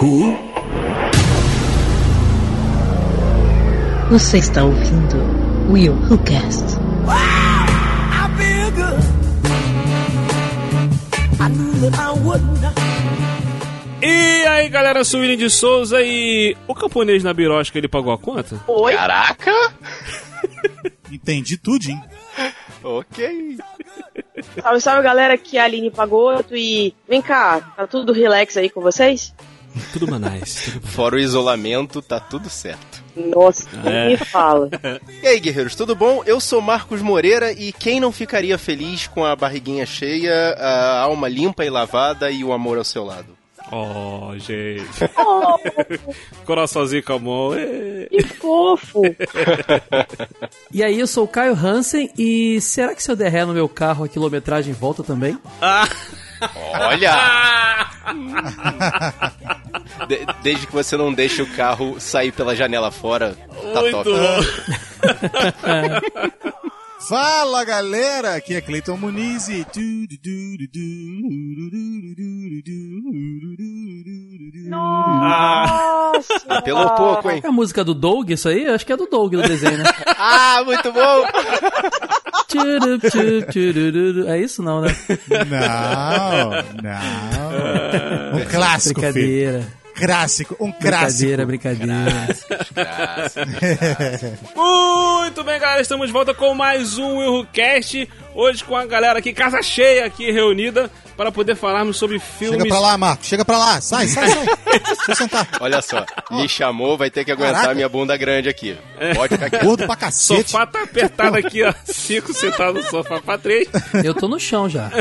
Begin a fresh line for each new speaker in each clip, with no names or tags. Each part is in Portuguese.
Who?
Você está ouvindo Will Who Cast.
E aí, galera, Suíne de Souza e o camponês na birosca, ele pagou a conta?
Oi?
Caraca!
Entendi tudo, hein?
ok.
Salve, salve, galera. Aqui é a Aline Pagoto e... Vem cá, tá tudo relax aí com vocês?
Tudo manais. Tudo
Fora o isolamento, tá tudo certo.
Nossa,
É.
me fala.
E aí, guerreiros, tudo bom? Eu sou Marcos Moreira e quem não ficaria feliz com a barriguinha cheia, a alma limpa e lavada e o amor ao seu lado?
Oh, gente.
Oh,
Coraçãozinho com a mão.
que fofo.
E aí, eu sou o Caio Hansen e será que se eu der ré no meu carro a quilometragem volta também?
Olha! De- desde que você não deixe o carro sair pela janela fora, tá
Muito
top.
bom.
Fala galera, aqui é Cleiton Muniz e.
Nossa.
Apelou pouco, hein?
É a música do Doug, isso aí? Acho que é do Doug do desenho, né?
Ah, muito bom!
É isso não, né?
Não, não. Um clássico, filho. Clássico, um clássico.
Brincadeira, brincadeira.
Muito bem, galera, estamos de volta com mais um ErroCast. Hoje com a galera aqui, casa cheia aqui reunida, para poder falarmos sobre filmes.
Chega pra lá, Marco, chega pra lá. Sai, sai, sai. Deixa eu sentar.
Olha só, me chamou, vai ter que aguentar
Caraca.
minha bunda grande aqui. Pode ficar quieto.
Gordo pra cacete.
Sofá tá apertado aqui, ó. Cinco sentados no sofá pra três.
Eu tô no chão já.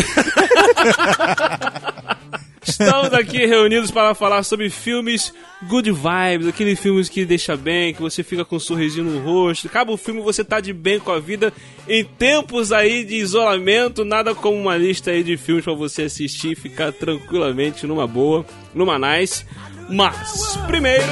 Estamos aqui reunidos para falar sobre filmes good vibes, aqueles filmes que deixa bem, que você fica com um sorrisinho no rosto. Acaba o filme, você tá de bem com a vida. Em tempos aí de isolamento, nada como uma lista aí de filmes para você assistir e ficar tranquilamente numa boa, numa nice. Mas, primeiro,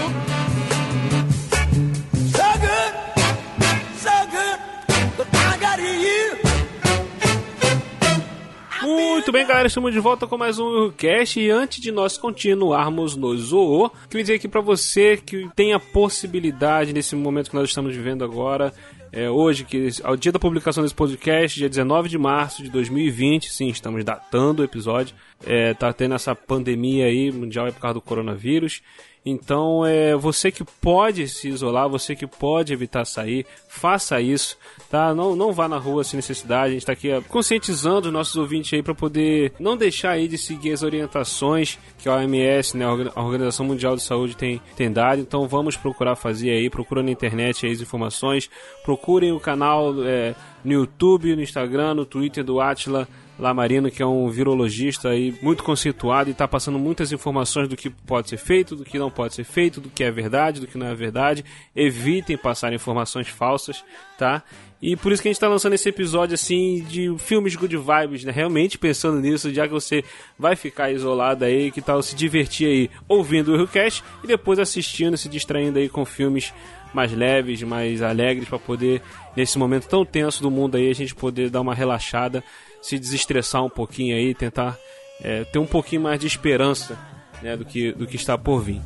Muito bem, galera, estamos de volta com mais um cast. E antes de nós continuarmos no Zoô, queria dizer aqui pra você que tem a possibilidade nesse momento que nós estamos vivendo agora, é, hoje, que ao dia da publicação desse podcast, dia 19 de março de 2020, sim, estamos datando o episódio, é, tá tendo essa pandemia aí mundial é por causa do coronavírus. Então, é você que pode se isolar, você que pode evitar sair, faça isso, tá? Não, não vá na rua sem necessidade. A gente tá aqui ó, conscientizando os nossos ouvintes aí para poder não deixar aí de seguir as orientações que a OMS, né, a Organização Mundial de Saúde tem, tem dado. Então, vamos procurar fazer aí, procura na internet aí as informações, procurem o canal é, no YouTube, no Instagram, no Twitter do Atila Lamarino, que é um virologista aí muito conceituado e está passando muitas informações do que pode ser feito, do que não pode ser feito, do que é verdade, do que não é verdade. Evitem passar informações falsas, tá? E por isso que a gente está lançando esse episódio assim de filmes good vibes, né? Realmente pensando nisso, já que você vai ficar isolado aí, que tal se divertir aí ouvindo o Reelcast e depois assistindo, se distraindo aí com filmes mais leves, mais alegres para poder nesse momento tão tenso do mundo aí a gente poder dar uma relaxada, se desestressar um pouquinho aí, tentar é, ter um pouquinho mais de esperança né, do que do que está por vir.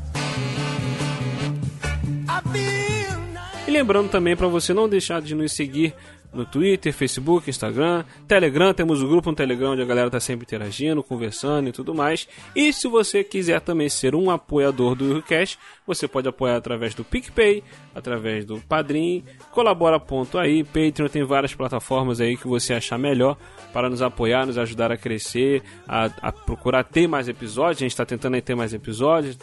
E lembrando também para você não deixar de nos seguir no Twitter, Facebook, Instagram, Telegram, temos o grupo no Telegram onde a galera tá sempre interagindo, conversando e tudo mais. E se você quiser também ser um apoiador do Eurocast, você pode apoiar através do PicPay, através do Padrim, colabora.aí, Patreon, tem várias plataformas aí que você achar melhor para nos apoiar, nos ajudar a crescer, a, a procurar ter mais episódios. A gente está tentando ter mais episódios,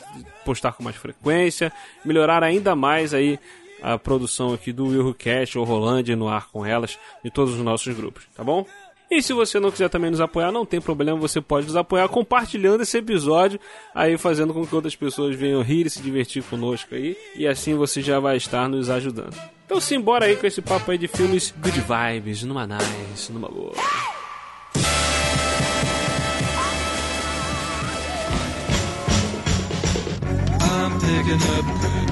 postar com mais frequência, melhorar ainda mais aí a produção aqui do WilhoCast ou Rolândia no ar com elas, de todos os nossos grupos, tá bom? E se você não quiser também nos apoiar, não tem problema, você pode nos apoiar compartilhando esse episódio, aí fazendo com que outras pessoas venham rir e se divertir conosco aí, e assim você já vai estar nos ajudando. Então simbora aí com esse papo aí de filmes good vibes, numa nice, numa boa.
I'm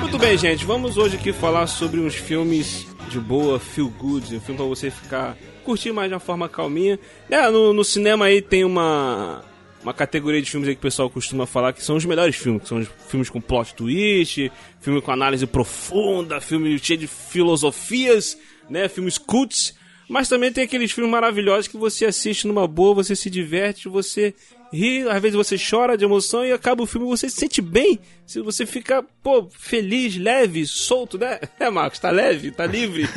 Muito bem, gente. Vamos hoje aqui falar sobre uns filmes de boa, feel good, um filme pra você ficar curtir mais de uma forma calminha. É, no, no cinema aí tem uma uma categoria de filmes que o pessoal costuma falar que são os melhores filmes, que são os filmes com plot twist, filme com análise profunda, filme cheio de filosofias, né, filmes cults. Mas também tem aqueles filmes maravilhosos que você assiste numa boa, você se diverte, você ri, às vezes você chora de emoção e acaba o filme você se sente bem. Se você fica, pô, feliz, leve, solto, né? É, Marcos, tá leve, tá livre.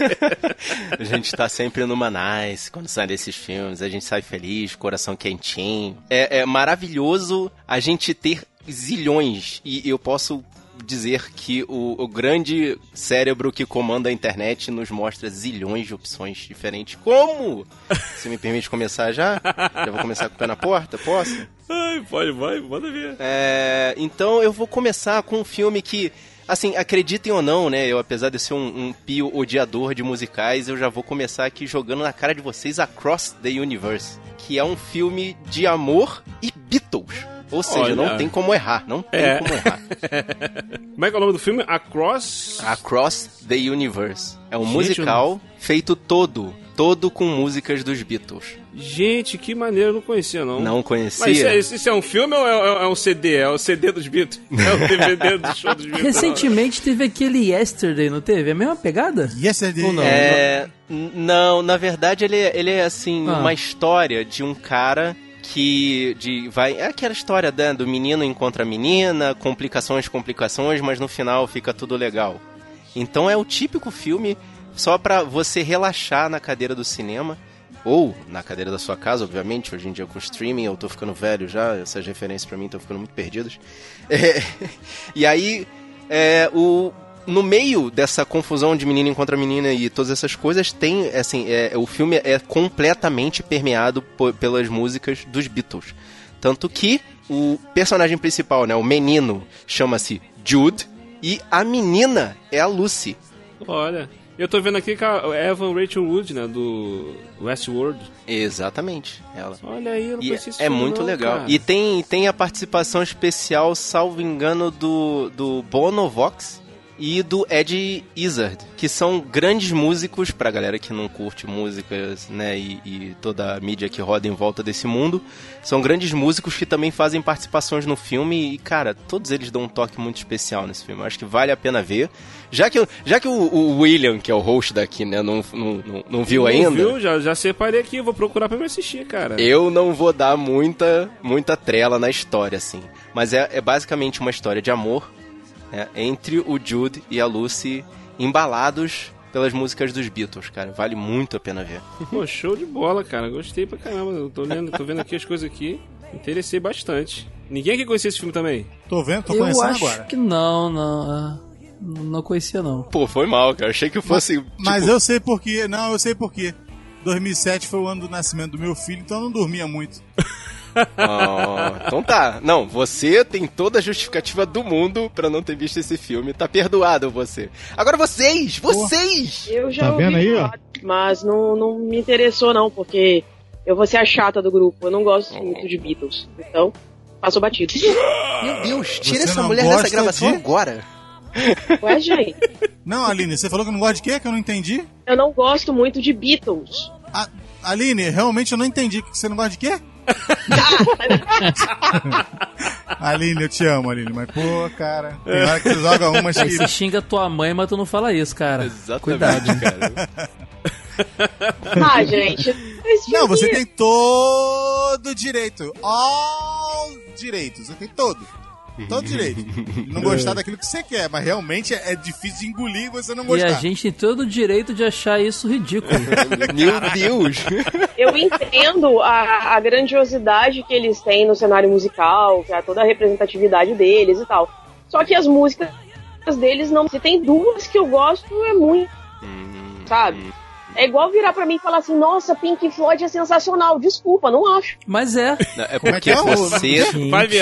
A gente tá sempre numa nice quando sai desses filmes, a gente sai feliz, coração quentinho. É, é maravilhoso a gente ter zilhões, e eu posso dizer que o, o grande cérebro que comanda a internet nos mostra zilhões de opções diferentes. Como? Você me permite começar já? Já vou começar com o pé na porta? Posso?
Ai, pode, vai, manda ver.
É, então eu vou começar com um filme que, assim, acreditem ou não, né? Eu, apesar de ser um, um pio odiador de musicais, eu já vou começar aqui jogando na cara de vocês Across the Universe, que é um filme de amor e Beatles. Ou seja,
Olha.
não tem como errar, não tem
É.
como errar.
Como é que é o nome do filme? Across.
Across the Universe. É um
Gente,
musical feito todo, todo com músicas dos Beatles.
Gente, que maneiro, eu não conhecia não.
Não
Mas isso
conhecia?
é, isso é um filme ou é, é um CD? É o CD dos Beatles? É o DVD do show dos Beatles?
Recentemente teve aquele Yesterday, não teve? É a mesma pegada?
Yesterday.
Ou não?
É, não, na verdade ele, é- ele é assim,
Ah.
uma história de um cara que de vai é aquela história né, do menino encontra a menina, complicações, complicações, mas no final fica tudo legal. Então é o típico filme só pra você relaxar na cadeira do cinema ou na cadeira da sua casa, obviamente. Hoje em dia com streaming eu tô ficando velho já, essas referências pra mim estão ficando muito perdidas. É, e aí é, o no meio dessa confusão de menina encontra menina e todas essas coisas, tem, assim, é, o filme é completamente permeado pelas músicas dos Beatles. Tanto que o personagem principal, né, o menino, chama-se Jude e a menina é a Lucy.
Olha, eu tô vendo aqui com a Evan Rachel Wood, né, do Westworld.
Exatamente, ela.
Olha aí, eu não
E é muito
não,
legal.
cara.
E tem, tem a participação especial, salvo engano, do, do Bono Vox e do Ed Izzard, que são grandes músicos pra galera que não curte músicas, né, e, e toda a mídia que roda em volta desse mundo. São grandes músicos que também fazem participações no filme e, cara, todos eles dão um toque muito especial nesse filme. Eu acho que vale a pena ver. Já que, já que o, o William, que é o host daqui, né, não, não, não, não viu
Não
ainda...
Viu? Já, já separei aqui, vou procurar pra me assistir, cara.
Eu não vou dar muita, muita trela na história, assim. Mas é, é basicamente uma história de amor né, entre o Jude e a Lucy embalados pelas músicas dos Beatles, cara. Vale muito a pena ver.
Pô, show de bola, cara. Gostei pra caramba. Eu tô vendo, tô vendo aqui as coisas aqui. Interessei bastante. Ninguém aqui conhecia esse filme também?
Tô vendo, tô
eu
conhecendo
acho
agora.
que não, não. ah, Não conhecia, não.
Pô, foi mal, cara. Achei que fosse. tipo,
Mas eu sei por quê. Não, eu sei por quê. 2007 foi o ano do nascimento do meu filho, então eu não dormia muito.
Ah, então tá. Não, você tem toda a justificativa do mundo pra não ter visto esse filme. Tá perdoado você. Agora vocês! Vocês!
Eu já
Tá
ouvi
vendo aí, ó?
falar, mas não, não me interessou não, porque eu vou ser a chata do grupo. Eu não gosto muito de Beatles. Então, passou batido.
Meu Deus, tira
Você
essa mulher dessa gravação
de-
agora.
Ué, gente,
Não, Aline, você falou que não gosta de quê? Que eu não entendi?
eu não gosto muito de Beatles.
A- Aline, realmente eu não entendi. Que você não gosta de quê? Aline, eu te amo, Aline, mas pô, cara, tem hora que você joga umas
Aí
que.
você xinga tua mãe, mas tu não fala isso, cara.
Exatamente,
Cuidado.
cara.
Ah, gente.
Não, você tem todo o direito. All direito. Você tem todo. Todo direito. Não gostar daquilo que você quer, mas realmente é, é difícil de engolir você não
E
gostar.
a gente tem todo o direito de achar isso ridículo.
Meu Deus!
Eu entendo a, a grandiosidade que eles têm no cenário musical, que é toda a representatividade deles e tal. Só que as músicas deles não. Se tem duas que eu gosto, é muito. Sabe? É igual virar pra mim e falar assim: nossa, Pink Floyd é sensacional. Desculpa, não acho.
Mas é.
É
Como é
porque
que é o-
você,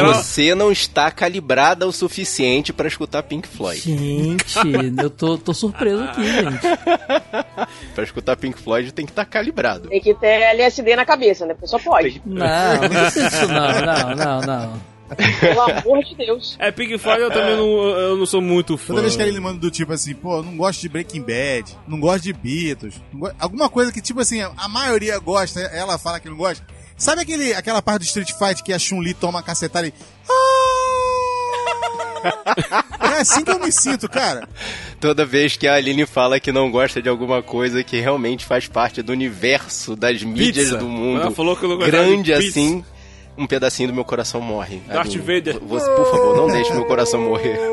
você não está calibrada o suficiente pra escutar Pink Floyd.
Gente, eu tô, tô surpreso aqui, gente.
Pra escutar Pink Floyd tem que estar calibrado.
Tem que ter LSD na cabeça, né? Porque só pode.
Não, não não, não, não, não.
Pelo amor de Deus.
É, Pink Floyd eu também não, eu não sou muito fã.
Toda vez que ele manda do tipo assim, pô, não gosto de Breaking Bad, não gosto de Beatles, go- alguma coisa que, tipo assim, a maioria gosta, ela fala que não gosta. Sabe aquele, aquela parte do Street Fight que a Chun-Li toma uma cacetada e. Ah! É assim que eu me sinto, cara.
Toda vez que a Aline fala que não gosta de alguma coisa que realmente faz parte do universo das mídias
Pizza.
do mundo,
Ela falou que eu não
grande
de pizza.
assim, um pedacinho do meu coração morre.
Darth
Aline,
Vader.
Você, por favor, não deixe meu coração morrer.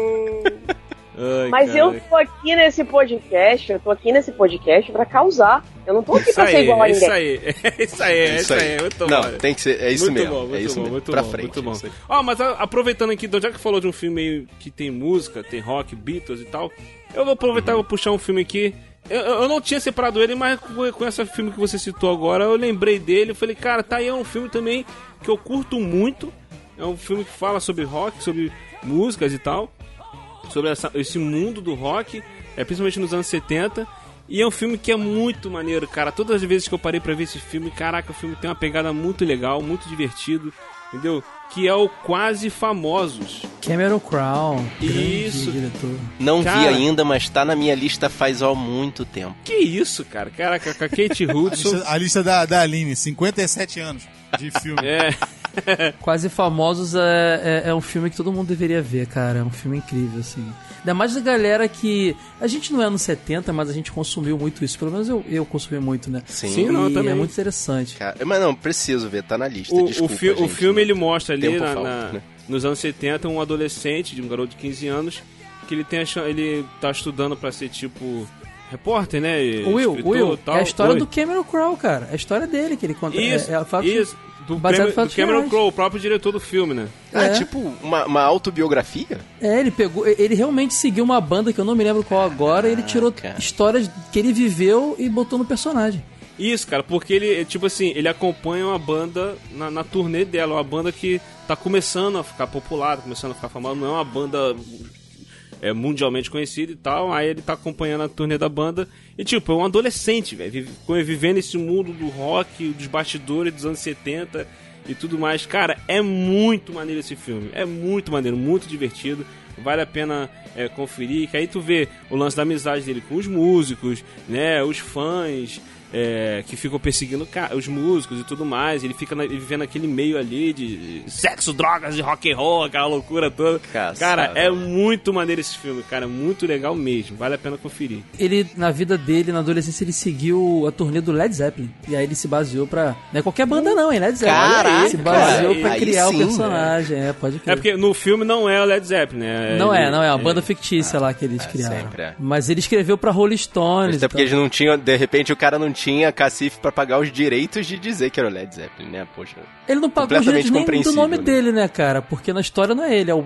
Ai,
Mas eu
caraca.
tô aqui nesse podcast, eu tô aqui nesse podcast pra causar. Eu não tô aqui
Isso
pra ser
aí,
igual a
é isso
ninguém.
aí, é isso aí, é isso aí, muito
Não,
bom.
tem que ser, é isso
muito
mesmo.
Bom, muito
é isso
bom,
mesmo.
muito
pra
bom,
frente.
muito bom. Ó, mas a- aproveitando aqui, então, já que falou de um filme meio que tem música, tem rock, Beatles e tal, eu vou aproveitar e vou puxar um filme aqui. Eu, eu eu não tinha separado ele, mas com, com esse filme que você citou agora, eu lembrei dele. Eu falei, cara, tá aí é um filme também que eu curto muito. É um filme que fala sobre rock, sobre músicas e tal. Sobre essa- esse mundo do rock, é, principalmente nos anos 70. E é um filme que é muito maneiro, cara. Todas as vezes que eu parei pra ver esse filme, caraca, o filme tem uma pegada muito legal, muito divertido, entendeu? Que é o Quase Famosos.
Cameron Crowe.
Isso.
diretor.
Não vi
Cara.
ainda, mas tá na minha lista faz ó muito tempo.
Que isso, cara? Caraca, com a Kate
A
Hudson.
lista, a lista da, da Aline, 57 anos de filme.
é,
Quase Famosos é, é, é um filme que todo mundo deveria ver, cara. É um filme incrível, assim. Ainda mais da galera que. A gente não é anos 70, mas a gente consumiu muito isso. Pelo menos eu, eu consumi muito, né?
Sim.
Sim, não, também.
é muito interessante.
Cara, mas não, preciso ver, tá na lista.
o, o,
desculpa,
fi- o
gente.
filme ele mostra ali na-
falta,
na-
né?
nos anos 70 um adolescente, de um garoto de 15 anos, que ele tem a ele tá estudando pra ser tipo repórter, né?
O Will,
escritor,
Will,
tal.
é a história
Oi.
do Cameron Crowe, cara. É a história dele que ele conta.
Isso,
é, é, fato-
isso. Do,
fatos
do Cameron. Crowe, o próprio diretor do filme, né?
Ah,
É.
tipo uma, uma autobiografia?
É, ele pegou. Ele realmente seguiu uma banda que eu não me lembro qual agora. e ele tirou
cara.
histórias que ele viveu e botou no personagem.
Isso, cara, porque ele, tipo assim, ele acompanha uma banda na, na turnê dela, uma banda que tá começando a ficar popular, tá começando a ficar famosa, não é uma banda é, mundialmente conhecida e tal, aí ele tá acompanhando a turnê da banda e, tipo, é um adolescente, velho, vive- vivendo esse mundo do rock, dos bastidores dos anos 70 e tudo mais. Cara, é muito maneiro esse filme, é muito maneiro, muito divertido. Vale a pena é, conferir, que aí tu vê o lance da amizade dele com os músicos, né, os fãs, é, que ficam perseguindo os músicos e tudo mais. Ele fica na- ele vivendo aquele meio ali de sexo, drogas e rock and roll, aquela loucura toda.
Caçada.
Cara, é muito maneiro esse filme, cara, muito legal mesmo. Vale a pena conferir.
Ele, na vida dele, na adolescência, ele seguiu a turnê do Led Zeppelin. E aí ele se baseou pra. Não é qualquer banda, não, hein? Led Zeppelin.
Caraca,
se baseou
cara,
pra
aí
criar
sim,
o personagem. É, pode crer.
É porque no filme não é o Led Zeppelin, né?
Não é,
Ele-
não é, uma banda fictícia lá que eles criaram.
sempre é.
Mas ele escreveu pra Rolling Stones.
Até
e
porque eles não tinham, de repente o cara não tinha cacife pra pagar os direitos de dizer que era o Led Zeppelin, né? Poxa.
Ele não pagou os direitos nem do nome
né?
dele, né, cara? Porque na história não é ele, é o.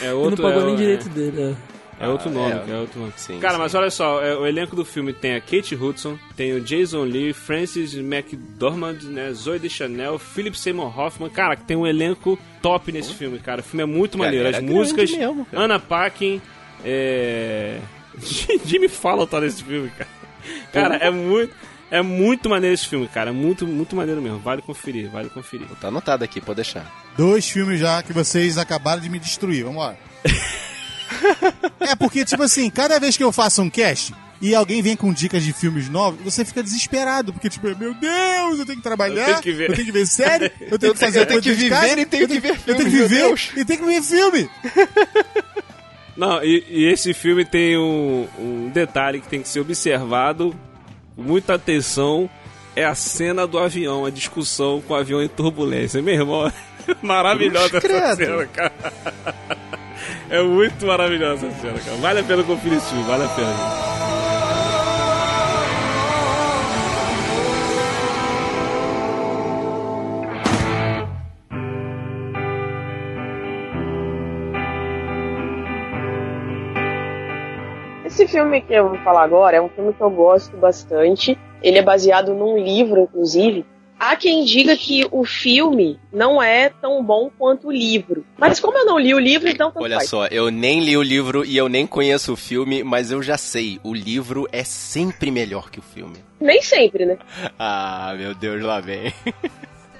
É
ele
outro,
não pagou
é,
nem
é-
direito dele. é.
É outro
Ah,
nome,
é.
é, outro nome.
Sim,
Cara,
sim.
mas olha só, é, o elenco do filme tem a Kate Hudson, tem o Jason Lee, Francis McDormand, né, Zoe Deschanel, Philip Seymour Hoffman. Cara, tem um elenco top nesse filme, cara. O filme é muito maneiro. As músicas,
mesmo.
Anna Paquin, é... Jimmy Fallon tá nesse filme, cara. Cara, é muito... É muito maneiro esse filme, cara. Muito, muito maneiro mesmo. Vale conferir, vale conferir.
Tá anotado aqui, pode deixar.
Dois filmes já que vocês acabaram de me destruir. Vamos lá. é porque, tipo assim, cada vez que eu faço um cast e alguém vem com dicas de filmes novos, você fica desesperado. Porque, tipo, meu Deus, eu tenho que trabalhar,
Eu tenho que ver.
eu tenho que ver série, eu tenho
Eu
que fazer
eu tenho
coisa
que
de casa,
viver e tenho
eu
que ver
Eu tenho
filme,
que viver
Deus.
e tenho que ver filme.
Não, e, e esse filme tem um, um detalhe que tem que ser observado muita atenção. É a cena do avião, a discussão com o avião em turbulência. Meu irmão, maravilhosa essa
Credo.
cena, cara. É muito maravilhosa essa cena, cara. Vale a pena conferir esse filme, vale a pena.
Filme que eu vou falar agora é um filme que eu gosto bastante. Ele é baseado num livro, inclusive. Há quem diga que o filme não é tão bom quanto o livro. Mas como eu não li o livro, então tanto
Olha
faz.
só, eu nem li o livro e eu nem conheço o filme, mas eu já sei, o livro é sempre melhor que o filme.
Nem sempre, né?
Ah, meu Deus, lá vem.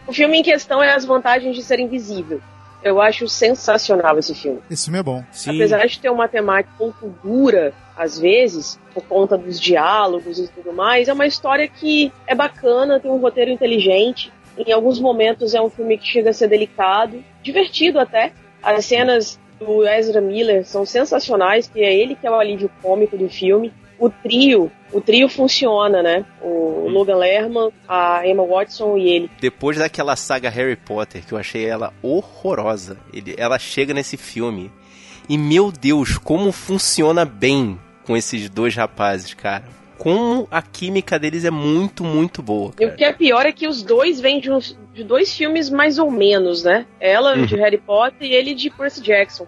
O filme em questão é as vantagens de ser invisível. Eu acho sensacional esse filme.
Esse filme é bom.
Sim.
Apesar de ter uma temática um pouco dura, às vezes, por conta dos diálogos e tudo mais, é uma história que é bacana, tem um roteiro inteligente. Em alguns momentos é um filme que chega a ser delicado, divertido até. As cenas do Ezra Miller são sensacionais, que é ele que é o alívio cômico do filme. O trio, o trio funciona, né? O Logan Lerman, a Emma Watson e ele.
Depois daquela saga Harry Potter, que eu achei ela horrorosa, ele- ela chega nesse filme. E meu Deus, como funciona bem com esses dois rapazes, cara. Como a química deles é muito, muito boa.
E o
Cara.
que é pior é que os dois vêm de, uns- de dois filmes mais ou menos, né? Ela de Harry Potter e ele de Percy Jackson.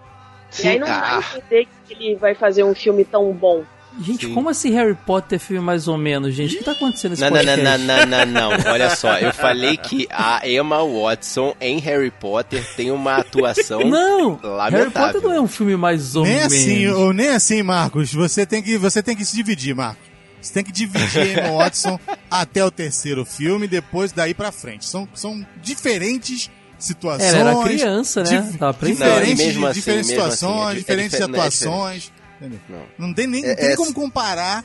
e aí não dá
ah,
a entender que ele vai fazer um filme tão bom.
Gente,
Sim.
como assim Harry Potter é filme mais ou menos, gente? O que tá acontecendo nesse
Não, não, não,
podcast?
não, não, não, não. Olha só, eu falei que a Emma Watson em Harry Potter tem uma atuação.
Não!
Lamentável.
Harry Potter não é um filme mais ou
Nem
menos.
assim, ou nem assim, Marcos. Você tem que, você tem que se dividir, Marcos. Você tem que dividir a Emma Watson até o terceiro filme, depois daí pra frente. São, são diferentes situações.
Ela era criança, né?
dif-
Tava aprendendo.
Não,
Diferentes,
mesmo assim,
diferentes
mesmo assim,
situações,
é di- é
diferentes
é
atuações. Entendeu?
Não.
Não tem nem,
É-
tem
é-
como comparar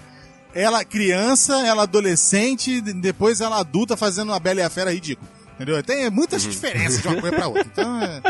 ela criança, ela adolescente, de- depois ela adulta fazendo uma Bela e a Fera ridícula. Entendeu? Tem muitas
Uhum.
diferenças de uma coisa pra outra. Então, é,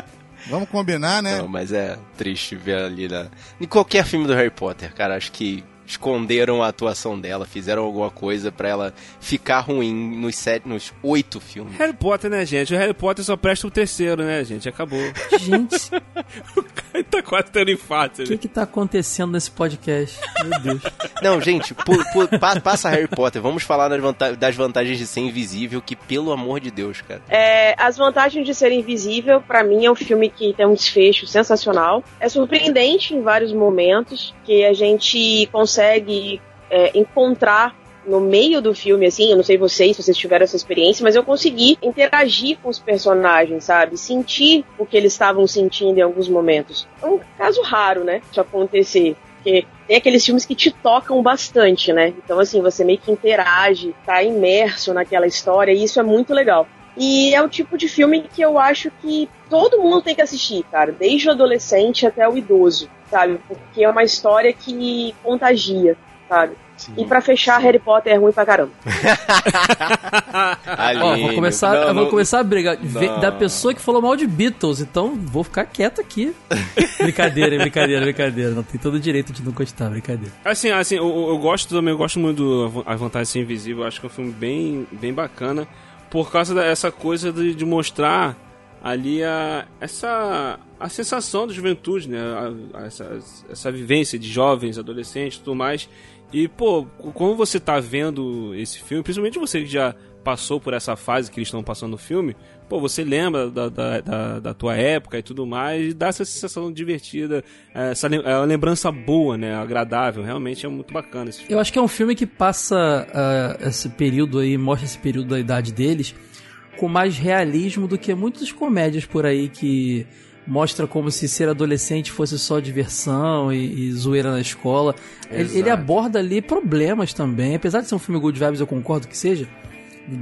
vamos combinar, né?
Não, mas é triste ver ali na... em qualquer filme do Harry Potter, cara. Acho que esconderam a atuação dela, fizeram alguma coisa pra ela ficar ruim nos sete, nos oito filmes.
Harry Potter, né, gente? O Harry Potter só presta o terceiro, né, gente? Acabou.
Gente,
o cara tá quase tendo infarto.
o que
Né?
que tá acontecendo nesse podcast? Meu Deus.
Não, gente, pu- pa- passa Harry Potter. Vamos falar das, vanta- das vantagens de ser invisível, que pelo amor de Deus, cara.
É, as vantagens de ser invisível, pra mim, é um filme que tem um desfecho sensacional. É surpreendente em vários momentos, que a gente consegue é, encontrar no meio do filme, assim, eu não sei vocês, se vocês tiveram essa experiência, mas eu consegui interagir com os personagens, sabe? Sentir o que eles estavam sentindo em alguns momentos. É um caso raro, né? Isso acontecer. Porque tem aqueles filmes que te tocam bastante, né? Então, assim, você meio que interage, tá imerso naquela história, e isso é muito legal. E é o tipo de filme que eu acho que todo mundo tem que assistir, cara, desde o adolescente até o idoso, sabe? Porque é uma história que contagia, sabe? E pra fechar, Harry Potter é ruim pra caramba.
Ó, vou começar,
não,
eu vou
não-
começar a brigar
Não.
da pessoa que falou mal de Beatles, então vou ficar quieto aqui. brincadeira, brincadeira, brincadeira. Não tem todo o direito de não gostar, brincadeira.
Assim, assim, eu, eu gosto também, eu gosto muito do A Vantagem Invisível. Acho que é um filme bem, bem bacana. Por causa dessa coisa de, de mostrar ali a, essa a sensação da juventude, né? A- a- essa, essa vivência de jovens, adolescentes e tudo mais. E, pô, como você tá vendo esse filme, principalmente você que já passou por essa fase que eles estão passando no filme, pô, você lembra da, da, da, da tua época e tudo mais, e dá essa sensação divertida, essa lem- é uma lembrança boa, né? Agradável. Realmente é muito bacana esse filme.
Eu acho que é um filme que passa ah, esse período aí, mostra esse período da idade deles com mais realismo do que muitas comédias por aí que mostra como se ser adolescente fosse só diversão e, e zoeira na escola. Ele, ele aborda ali problemas também, apesar de ser um filme good vibes, eu concordo que seja.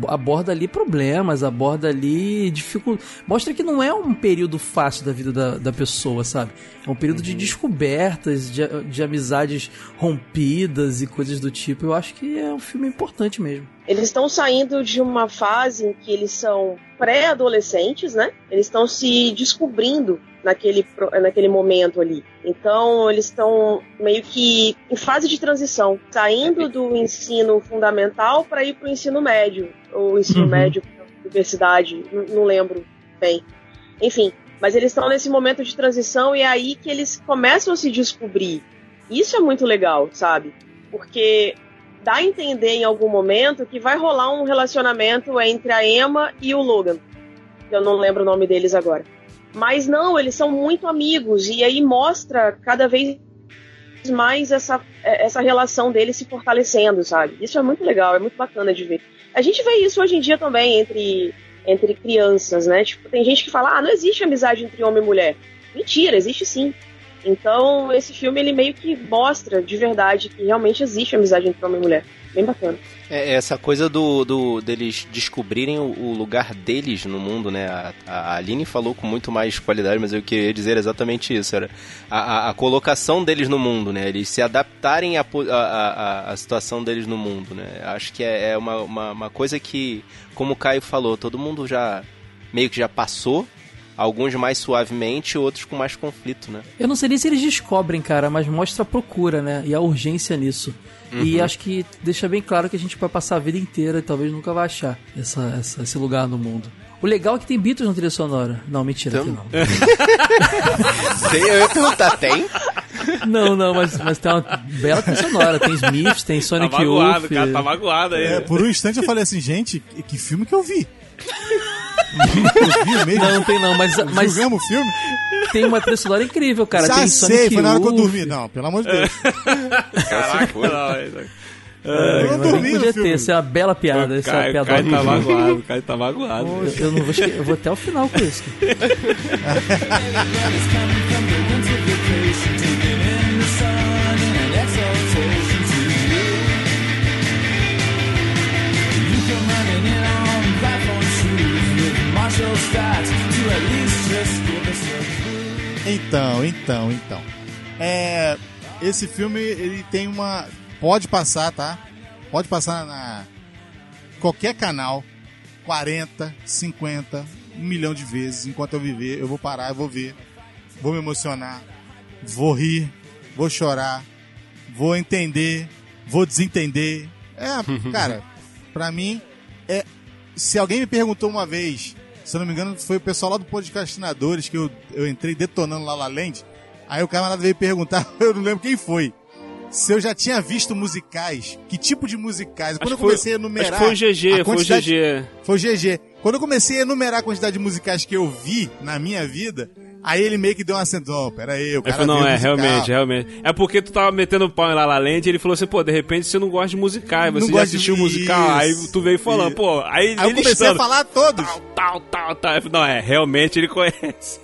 Aborda ali problemas, aborda ali dificuldades. Mostra que não é um período fácil da vida da, da pessoa, sabe? É um período de descobertas, de, de amizades rompidas e coisas do tipo. Eu acho que é um filme importante mesmo.
Eles estão saindo de uma fase em que eles são pré-adolescentes, né? Eles estão se descobrindo naquele, naquele momento ali. Então, eles estão meio que em fase de transição, saindo do ensino fundamental para ir para o ensino médio, ou ensino
Uhum.
médio universidade, não lembro bem. Enfim, mas eles estão nesse momento de transição e é aí que eles começam a se descobrir. Isso é muito legal, sabe? Porque dá a entender em algum momento que vai rolar um relacionamento entre a Emma e o Logan. Eu não lembro o nome deles agora. Mas não, eles são muito amigos e aí mostra cada vez mais essa, essa relação deles se fortalecendo, sabe? Isso é muito legal, é muito bacana de ver. A gente vê isso hoje em dia também entre, entre crianças, né? Tipo, tem gente que fala, ah, não existe amizade entre homem e mulher. Mentira, existe sim. Então, esse filme ele meio que mostra de verdade que realmente existe amizade entre homem e mulher. Bem bacana.
É essa coisa do, do deles descobrirem o, o lugar deles no mundo, né? A, a Aline falou com muito mais qualidade, mas eu queria dizer exatamente isso. Era a, a, a colocação deles no mundo, né? Eles se adaptarem à a, a, situação deles no mundo, né? Acho que é, é uma, uma, uma coisa que, como o Caio falou, todo mundo já meio que já passou Alguns mais suavemente, outros com mais conflito, né?
Eu não sei nem se eles descobrem, cara, mas mostra a procura, né? E a urgência nisso. Uhum. E acho que deixa bem claro que a gente vai passar a vida inteira e talvez nunca vai achar essa, essa esse lugar no mundo. O legal é que tem Beatles na trilha sonora. Não, mentira, então... tem não.
tem, eu ia perguntar, tem?
Não, não, mas, mas tem uma bela trilha sonora. Tem Smith, tem Sonic
tá magoado,
Youth.
cara, tá magoado aí.
É, por um instante eu falei assim, gente, que filme que eu vi?
Não, não tem não, mas, mas
Julgamos o filme?
tem uma trilha sonora incrível, cara.
Já
tem
sei,
Sonic
foi na hora que eu dormi. Não, pelo amor de Deus.
Caraca, não, é-
Eu não dormi
podia ter, isso é uma bela piada.
O
Isso é uma
Caio,
piada
Caio tá magoado, o Caio tá magoado.
eu, eu não vou, eu vou até o final com isso.
Então, então, então. É, esse filme ele tem uma pode passar, tá? Pode passar na qualquer canal 40, 50, um milhão de vezes enquanto eu viver, eu vou parar, eu vou ver, vou me emocionar, vou rir, vou chorar, vou entender, vou desentender. É, cara, pra mim é se alguém me perguntou uma vez, se eu não me engano, foi o pessoal lá do Podcastinadores que eu, eu entrei detonando lá La Land. Aí o camarada veio perguntar, eu não lembro quem foi. Se eu já tinha visto musicais, que tipo de musicais? Quando
Acho
eu
que foi-
comecei a enumerar.
Foi o GG, foi o GG.
Foi o GG. Quando eu comecei a enumerar a quantidade de musicais que eu vi na minha vida, aí ele meio que deu uma acento. Não, pera aí, o cara
falou, não, é,
musical.
realmente, realmente. É porque tu tava metendo pau em La La Land e ele falou assim, pô, de repente você não gosta de musicais,
Não
você já
gosto de-
assistiu o musical, aí tu veio falando, pô, aí,
Aí eu
ele
comecei
listando,
a falar todos.
tal, tal, tal, tal. Falei, Não, é, realmente ele conhece.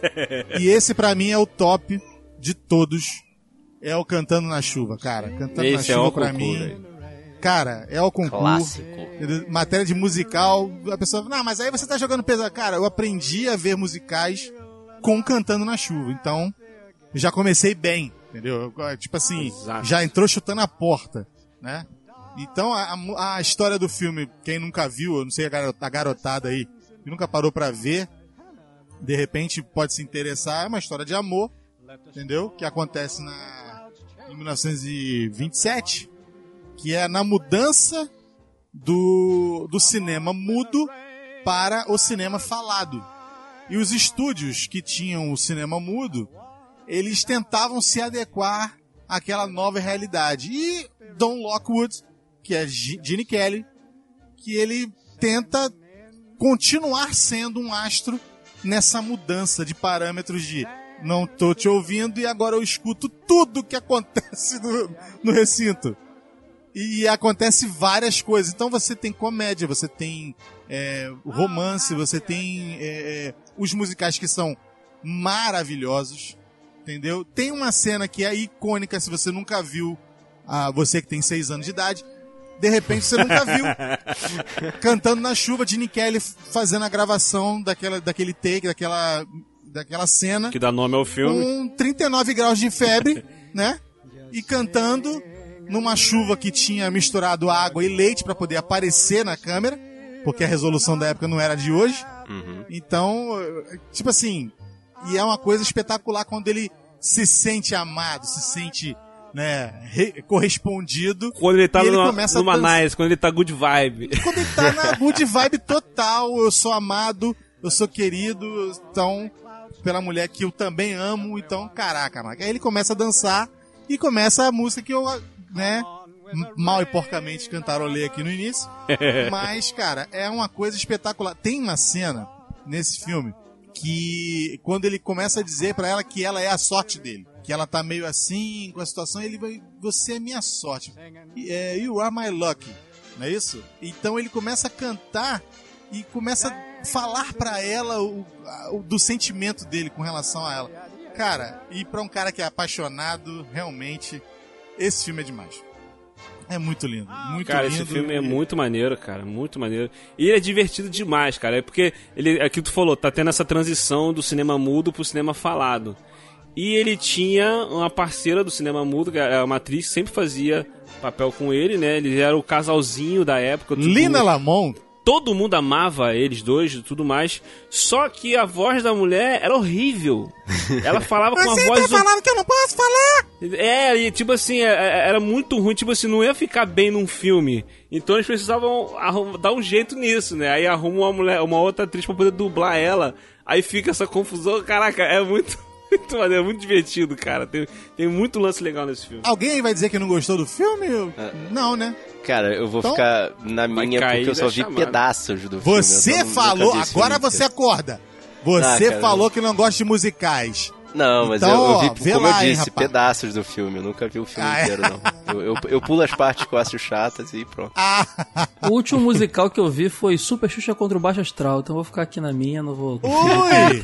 E esse pra mim é o top de todos. É o Cantando na Chuva, cara. Cantando
Esse
na
é
Chuva
o
pra
concurso
mim.
aí.
Cara, é o concurso.
Clássico.
Matéria de musical, a pessoa, não, mas aí você tá jogando pesado. Cara, eu aprendi a ver musicais com Cantando na Chuva. Então, já comecei bem, entendeu? Eu, Tipo assim,
Exato.
já entrou chutando a porta, né? Então, a, a- história do filme, quem nunca viu, eu não sei a garo- a garotada aí, que nunca parou pra ver, de repente pode se interessar, é uma história de amor, entendeu? Que acontece na, em 1927, que é na mudança do, do cinema mudo para o cinema falado. E os estúdios que tinham o cinema mudo, eles tentavam se adequar àquela nova realidade. E Don Lockwood, que é Gene Kelly, que ele tenta continuar sendo um astro nessa mudança de parâmetros de não tô te ouvindo e agora eu escuto tudo que acontece no, no recinto. E acontece várias coisas. Então você tem comédia, você tem é, romance, você tem é, é, os musicais que são maravilhosos, entendeu? Tem uma cena que é icônica, se você nunca viu, ah, você que tem seis anos de idade, de repente você nunca viu cantando na chuva, Gene Kelly fazendo a gravação daquela, daquele take, daquela, daquela cena
Que dá nome ao filme.
com 39 graus de febre, né? E cantando numa chuva que tinha misturado água e leite para poder aparecer na câmera, porque a resolução da época não era de hoje.
Uhum.
Então, tipo assim, e é uma coisa espetacular quando ele se sente amado, se sente, né, re- correspondido.
Quando ele tá
ele
numa,
começa
numa nice, quando ele tá good vibe.
Quando ele tá na good vibe total, eu sou amado, eu sou querido, então, pela mulher que eu também amo, então, caraca, mano. Aí ele começa a dançar e começa a música que eu, né, mal e porcamente cantarolei aqui no início. Mas, cara, é uma coisa espetacular. Tem uma cena nesse filme que quando ele começa a dizer pra ela que ela é a sorte dele, que ela tá meio assim com a situação, ele vai, você é minha sorte. E, é, you are my lucky. Não é isso? Então ele começa a cantar e começa a falar pra ela o, o- do sentimento dele com relação a ela. Cara, e pra um cara que é apaixonado, realmente, esse filme é demais. É muito lindo, muito
Cara,
lindo.
esse filme é muito maneiro, cara, muito maneiro. E ele é divertido demais, cara. É porque ele, é que tu falou, tá tendo essa transição do cinema mudo pro cinema falado. E ele tinha uma parceira do cinema mudo, é uma atriz que sempre fazia papel com ele, né? Ele era o casalzinho da época. tudo-
Lina Lamont,
todo mundo amava eles dois e tudo mais. Só que a voz da mulher era horrível. Ela falava com uma
você
voz.
tá falando que eu não posso falar?
É, e tipo assim, é- é- era muito ruim, tipo assim, não ia ficar bem num filme. Então eles precisavam dar um jeito nisso, né? Aí arrumam uma mulher, uma outra atriz pra poder dublar ela. Aí fica essa confusão, caraca, é muito, muito maneiro, é muito divertido, cara. Tem, tem muito lance legal nesse filme.
Alguém vai dizer que não gostou do filme? Eu-
É.
Não, né?
Cara, eu vou
Então,
ficar na minha porque eu só vi
chamada.
pedaços do filme.
Você
não- nunca
falou, agora
filme
você acorda. Você
Ah,
falou que não gosta de musicais.
Não, mas
Então,
eu, eu
ó,
vi,
vê
como
lá,
eu
hein,
disse,
rapaz.
pedaços do filme. Eu nunca vi o filme
Ah, é?
inteiro, não. Eu, eu, eu pulo as partes que eu acho chatas e pronto.
Ah,
O último musical que eu vi foi Super Xuxa contra o Baixo Astral, então eu vou ficar aqui na minha, não vou.
ui!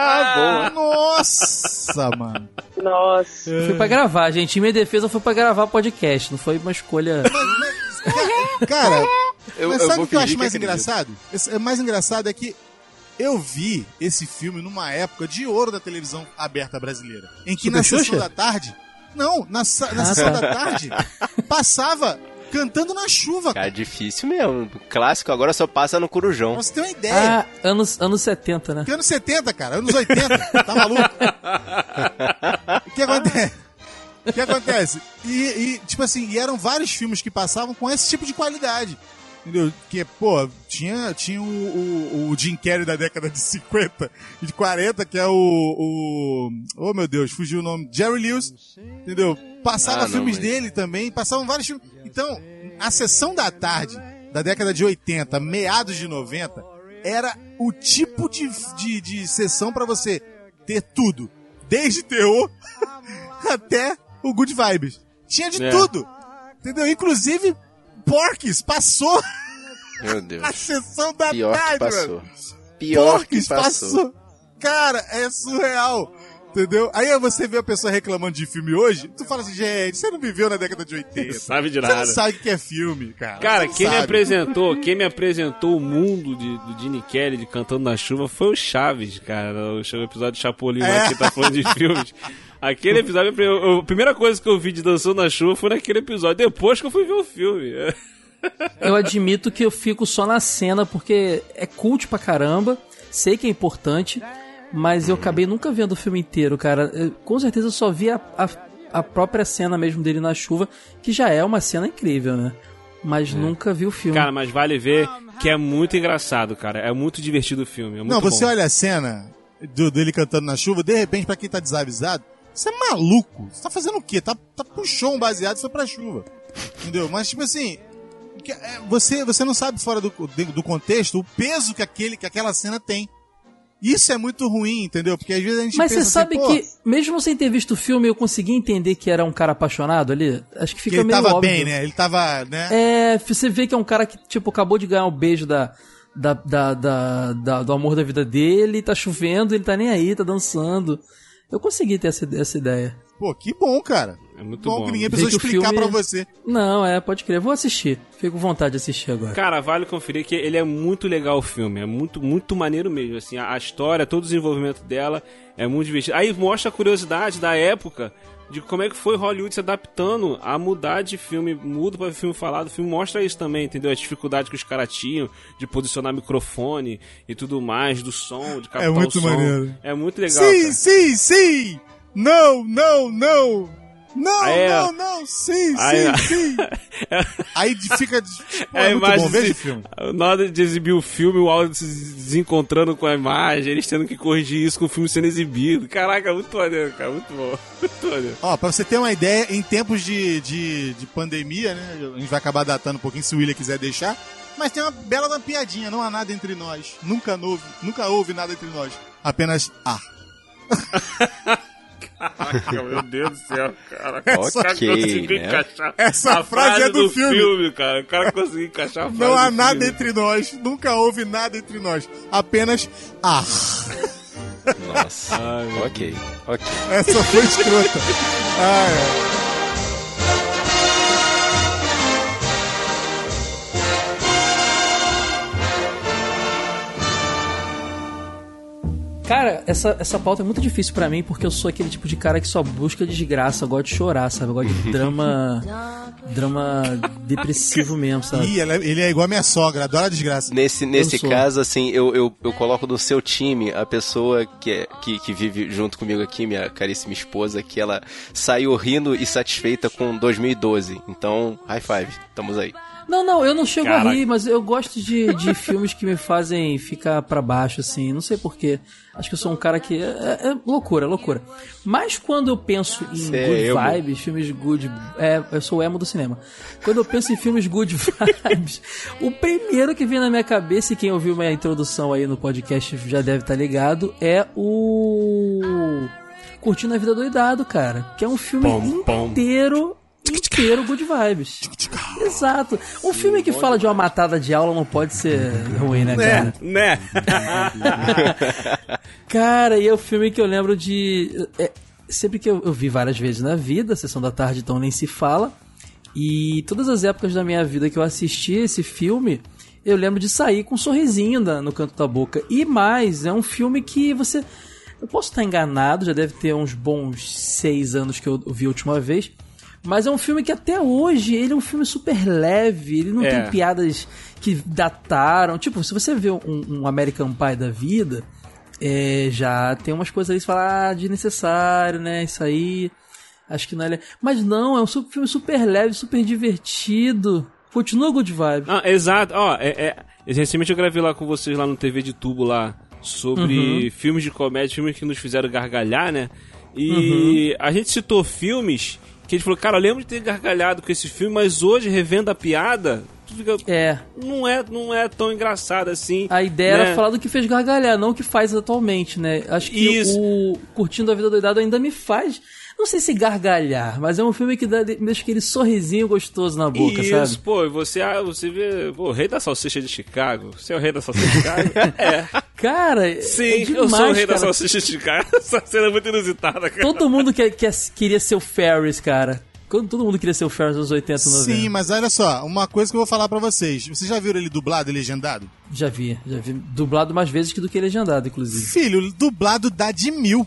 Ah, boa.
Nossa, mano.
Nossa.
Fui pra gravar, gente. Em minha defesa foi pra gravar podcast, não foi uma escolha.
Cara,
Eu,
mas
eu
sabe o que eu acho mais
acredito.
engraçado? O mais engraçado é que eu vi esse filme numa época de ouro da televisão aberta brasileira. Em que
Super
na sessão
Xuxa?
da tarde. Não, na, na
Ah,
sessão
tá.
da tarde passava cantando na chuva.
Cara, é difícil mesmo. O clássico agora só passa no Corujão.
Pra você ter uma ideia.
Ah, anos, anos 70, né?
Que anos 70, cara, anos 80, tá maluco? O que acontece? O que acontece? E, e, tipo assim, e eram vários filmes que passavam com esse tipo de qualidade. Entendeu? Que, pô, tinha, tinha o, o, o Jim Carrey da década de 50 e de 40, que é o. o oh meu Deus, fugiu o nome. Jerry Lewis. Entendeu? Passava
Ah, não,
filmes
mas-
dele também, passavam vários filmes. Então, a sessão da tarde da década de 80, meados de 90, era o tipo de, de, de sessão pra você ter tudo. Desde terror até o Good Vibes. Tinha de
É.
tudo. Entendeu? Inclusive, Porques passou
Meu Deus.
a sessão da
Pior que
tarde,
passou.
mano.
Pior que
Porques
passou.
Cara, é surreal. Entendeu? Aí você vê a pessoa reclamando de filme hoje, tu fala assim, gente, você não viveu na década de 80.
Sabe de
Você não
nada.
sabe o que é filme, cara.
Cara, quem me
sabe.
apresentou, quem me apresentou o mundo de, do Gene Kelly de Cantando na Chuva foi o Chaves, cara. O o episódio de Chapolin lá
É.
que tá falando de filmes. Aquele episódio, a primeira coisa que eu vi de Dançando na Chuva foi naquele episódio, depois que eu fui ver o filme.
Eu admito que eu fico só na cena porque é cult pra caramba, sei que é importante, mas eu acabei nunca vendo o filme inteiro, cara. Eu, com certeza eu só vi a, a, a própria cena mesmo dele na chuva, que já é uma cena incrível, né? Mas nunca vi o filme.
Cara, mas vale ver que é muito engraçado, cara. É muito divertido o filme. É muito
Não, você
bom.
olha a cena do- dele cantando na chuva, de repente, pra quem tá desavisado, você é maluco. Você tá fazendo o quê? Tá, tá puxou um baseado e foi pra chuva. Entendeu? Mas, tipo assim, que- é, você, você não sabe fora do, do contexto o peso que, aquele, que aquela cena tem. Isso é muito ruim, entendeu? Porque às vezes a gente
Mas você
pensa
sabe
assim,
que, mesmo sem ter visto o filme, eu consegui entender que era um cara apaixonado ali? Acho que
que
fica
ele
meio
tava
óbvio.
bem, né? Ele tava, né?
É, você vê que é um cara que, tipo, acabou de ganhar um beijo da, da, da, da- da- do amor da vida dele, tá chovendo, ele tá nem aí, tá dançando. Eu consegui ter essa, essa ideia.
Pô, que bom, cara.
É muito
bom,
bom.
que ninguém precisou explicar
filme-
pra você.
Não, é, pode crer. Vou assistir. Fico com vontade de assistir agora.
Cara, vale conferir que ele é muito legal o filme, é muito, muito maneiro mesmo, assim, a, a história, todo o desenvolvimento dela é muito divertido. Aí mostra a curiosidade da época de como é que foi Hollywood se adaptando a mudar de filme mudo para filme falado. O filme mostra isso também, entendeu? As dificuldades que os caras tinham de posicionar microfone e tudo mais, do som, de captar
muito
o som.
maneiro.
É muito legal.
Sim,
cara.
sim, sim! Não, não, não! Não,
Aí,
não, não, sim,
Aí,
sim, sim! Aí fica. Pô,
É
é muito bom, veja o filme.
Na hora de exibir o filme, o áudio se desencontrando com a imagem, eles tendo que corrigir isso com o filme sendo exibido. Caraca, muito maneiro, cara, muito bom. Muito maneiro.
Ó, pra você ter uma ideia, em tempos de, de, de pandemia, né? A gente vai acabar datando um pouquinho se o William quiser deixar. Mas tem uma bela uma piadinha, não há nada entre nós. Nunca houve, nunca houve nada entre nós. Apenas ar.
Caraca, meu Deus do céu, cara.
Ok,
conseguiu
né?
encaixar
Essa
a
frase é do filme.
cara. O cara conseguiu encaixar a frase
Não há
do
nada
filme.
entre nós, nunca houve nada entre nós. Apenas ar.
Nossa.
Ai,
ok, ok.
Essa foi escrota. Ai, ai.
Cara, essa, essa pauta é muito difícil pra mim porque eu sou aquele tipo de cara que só busca desgraça, eu gosto de chorar, sabe? Eu gosto de drama. drama depressivo mesmo, sabe?
Ih, ela é- ele é igual a minha sogra, adora desgraça.
Nesse, nesse caso, assim, eu, eu, eu coloco do seu time a pessoa que, é, que, que vive junto comigo aqui, minha caríssima esposa, que ela saiu rindo e satisfeita com 2012. Então, high five, estamos aí.
Não, não, eu não chego
Caraca.
a rir, mas eu gosto de, de filmes que me fazem ficar pra baixo, assim. Não sei porquê. Acho que eu sou um cara que. É, é loucura, loucura. Mas quando eu penso em
Cê é
good
emo.
vibes, filmes good. É, eu sou o emo do cinema. Quando eu penso em filmes good vibes, o primeiro que vem na minha cabeça, e quem ouviu minha introdução aí no podcast já deve estar ligado, é o. Curtindo a Vida Doidado, cara. Que é um filme
Pom, pom.
Inteiro. Good vibes. Exato. Um filme que fala de uma matada de aula não pode ser ruim, né, cara?
Né?
Cara, e é o filme que eu lembro de. é, sempre que eu, eu vi várias vezes na vida, Sessão da Tarde, então nem se fala. E todas as épocas da minha vida que eu assisti esse filme, eu lembro de sair com um sorrisinho na- no canto da boca. E mais, é um filme que você. Eu posso estar enganado, já deve ter uns bons seis anos que eu vi a última vez. Mas é um filme que até hoje ele é um filme super leve, ele não
É.
tem piadas que dataram. Tipo, se você vê um, um American Pie da vida, é, já tem umas coisas aí que você fala, ah, desnecessário, né? Isso aí. Acho que não é. Mas não, é um su- filme super leve, super divertido. Continua good vibe.
Ah, exato. Ó, é, é- recentemente eu gravei lá com vocês lá no TV de tubo lá sobre filmes de comédia, filmes que nos fizeram gargalhar, né? E a gente citou filmes que a gente falou, cara, eu lembro de ter gargalhado com esse filme, mas hoje, revendo a piada, tu fica.
É.
Não é, não é tão engraçado assim.
A ideia
né?
era falar do que fez gargalhar, não o que faz atualmente, né? Acho que
Isso.
o Curtindo a Vida Doidado ainda me faz. Não sei se gargalhar, mas é um filme que dá, deixa aquele sorrisinho gostoso na boca,
Isso,
sabe?
pô, e você, ah, você vê, pô, o rei da salsicha de Chicago. Você é o rei da salsicha de Chicago? é.
Cara,
Sim,
é
eu
demais,
sou o rei da
cara.
salsicha de Chicago. Essa cena é muito inusitada, cara.
Todo mundo quer, quer- queria ser o Ferris, cara. Quando todo mundo queria ser o Ferris nos 80, 90.
Sim, mas olha só, uma coisa que eu vou falar pra vocês. Vocês já viram ele dublado e legendado?
Já vi, já vi. Dublado mais vezes que do que legendado, inclusive.
Filho, dublado dá de mil.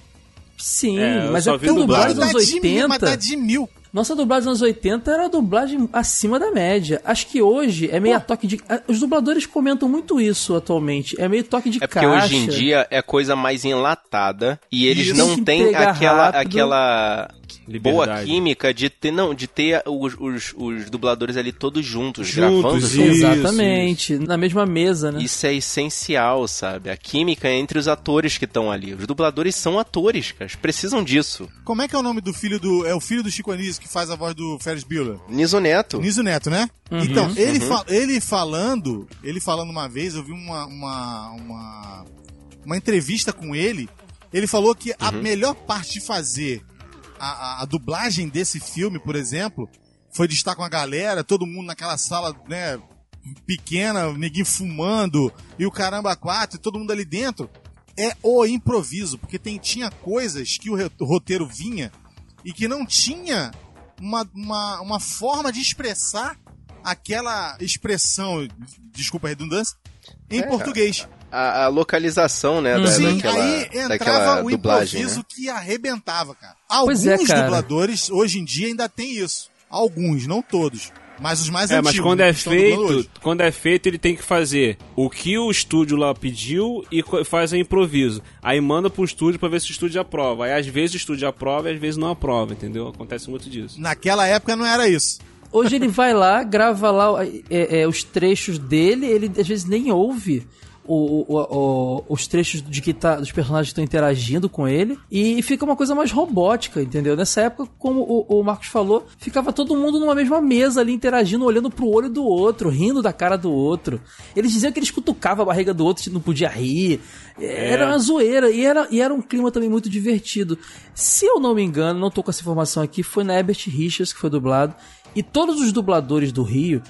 Sim,
É, eu
mas é
vi
porque
dublado.
anos
de mil, mas dá
80.
de mil.
Nossa dublagem nos anos 80 era a dublagem acima da média. Acho que hoje é meio toque de. Os dubladores comentam muito isso atualmente. É meio toque de
É porque
caixa.
hoje em dia é coisa mais enlatada e eles
Isso.
não têm aquela,
rápido.
aquela boa química de ter, não, de ter os, os, os dubladores ali todos juntos,
Juntos,
gravando
isso.
Exatamente. Na mesma mesa, né?
Isso é essencial, sabe? A química é entre os atores que estão ali. Os dubladores são atores, cara. Eles precisam disso.
Como é que é o nome do filho do. É o filho do Chico Anísio que faz a voz do Ferris Bueller?
Niso Neto.
Niso Neto, né?
Uhum.
Então, ele, fa- ele falando, ele falando uma vez, eu vi uma, uma, uma, uma entrevista com ele, ele falou que a melhor parte de fazer a, a- a dublagem desse filme, por exemplo, foi de estar com a galera, todo mundo naquela sala, né, pequena, o neguinho fumando, e o caramba quatro, e todo mundo ali dentro, é o improviso, porque tem, tinha coisas que o roteiro vinha e que não tinha uma, uma, uma forma de expressar aquela expressão, desculpa a redundância, em
É,
português.
A, a localização, né, da,
Sim,
daquela,
aí entrava
daquela
o
dublagem,
improviso
né?
que arrebentava, cara. Alguns
Pois é, cara.
dubladores hoje em dia ainda tem isso. Alguns, não todos. Mas os mais
É,
antigos.
mas quando
né,
é
que estão dublando
feito, quando é feito, ele tem que fazer o que o estúdio lá pediu e faz o improviso. Aí manda pro estúdio pra ver se o estúdio aprova. Aí às vezes o estúdio aprova e às vezes não aprova, entendeu? Acontece muito disso.
Naquela época não era isso.
Hoje ele vai lá, grava lá é, é, os trechos dele, ele às vezes nem ouve o- o- os trechos de que tá, dos personagens que estão interagindo com ele e fica uma coisa mais robótica, entendeu? Nessa época, como o, o Marcos falou, ficava todo mundo numa mesma mesa ali interagindo, olhando pro olho do outro, rindo da cara do outro. Eles diziam que eles cutucavam a barriga do outro, não podia rir. Era uma zoeira e era, e era um clima também muito divertido. Se eu não me engano, não tô com essa informação aqui, foi na Herbert Richards que foi dublado. E todos os dubladores do Rio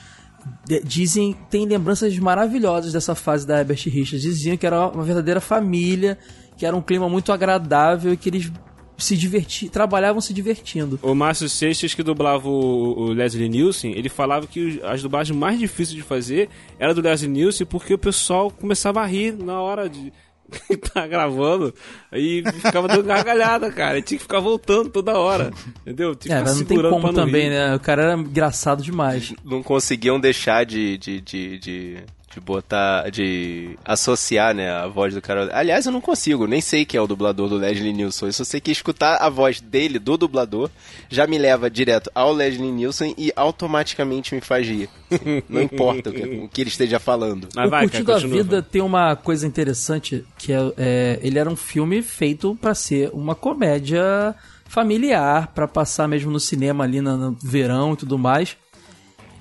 dizem, tem lembranças maravilhosas dessa fase da Herbert Richards. Diziam que era uma verdadeira família, que era um clima muito agradável e que eles se diverti trabalhavam se divertindo.
O Márcio Seixas, que dublava o, o Leslie Nielsen, ele falava que as dublagens mais difíceis de fazer era do Leslie Nielsen porque o pessoal começava a rir na hora de tá gravando e ficava dando gargalhada, cara. E tinha que ficar voltando toda hora, entendeu? Tinha
É,
que ficar
mas não tem como
não
também,
rir.
né? O cara era engraçado demais.
Não conseguiam deixar de, de, de, de, de botar, de associar, né, a voz do cara. Aliás, eu não consigo, nem sei quem é o dublador do Leslie Nielsen. Eu só sei que escutar a voz dele, do dublador, já me leva direto ao Leslie Nielsen e automaticamente me faz rir. Não importa o que, o que ele esteja falando.
Mas
o
vai, cara,
Curtindo a Vida
vai.
tem uma coisa interessante que é, é, ele era um filme feito pra ser uma comédia familiar, pra passar mesmo no cinema ali no, no verão e tudo mais.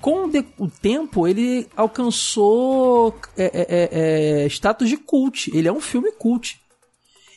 Com o, tempo, ele alcançou é, é, é, é, status de cult. Ele é um filme cult.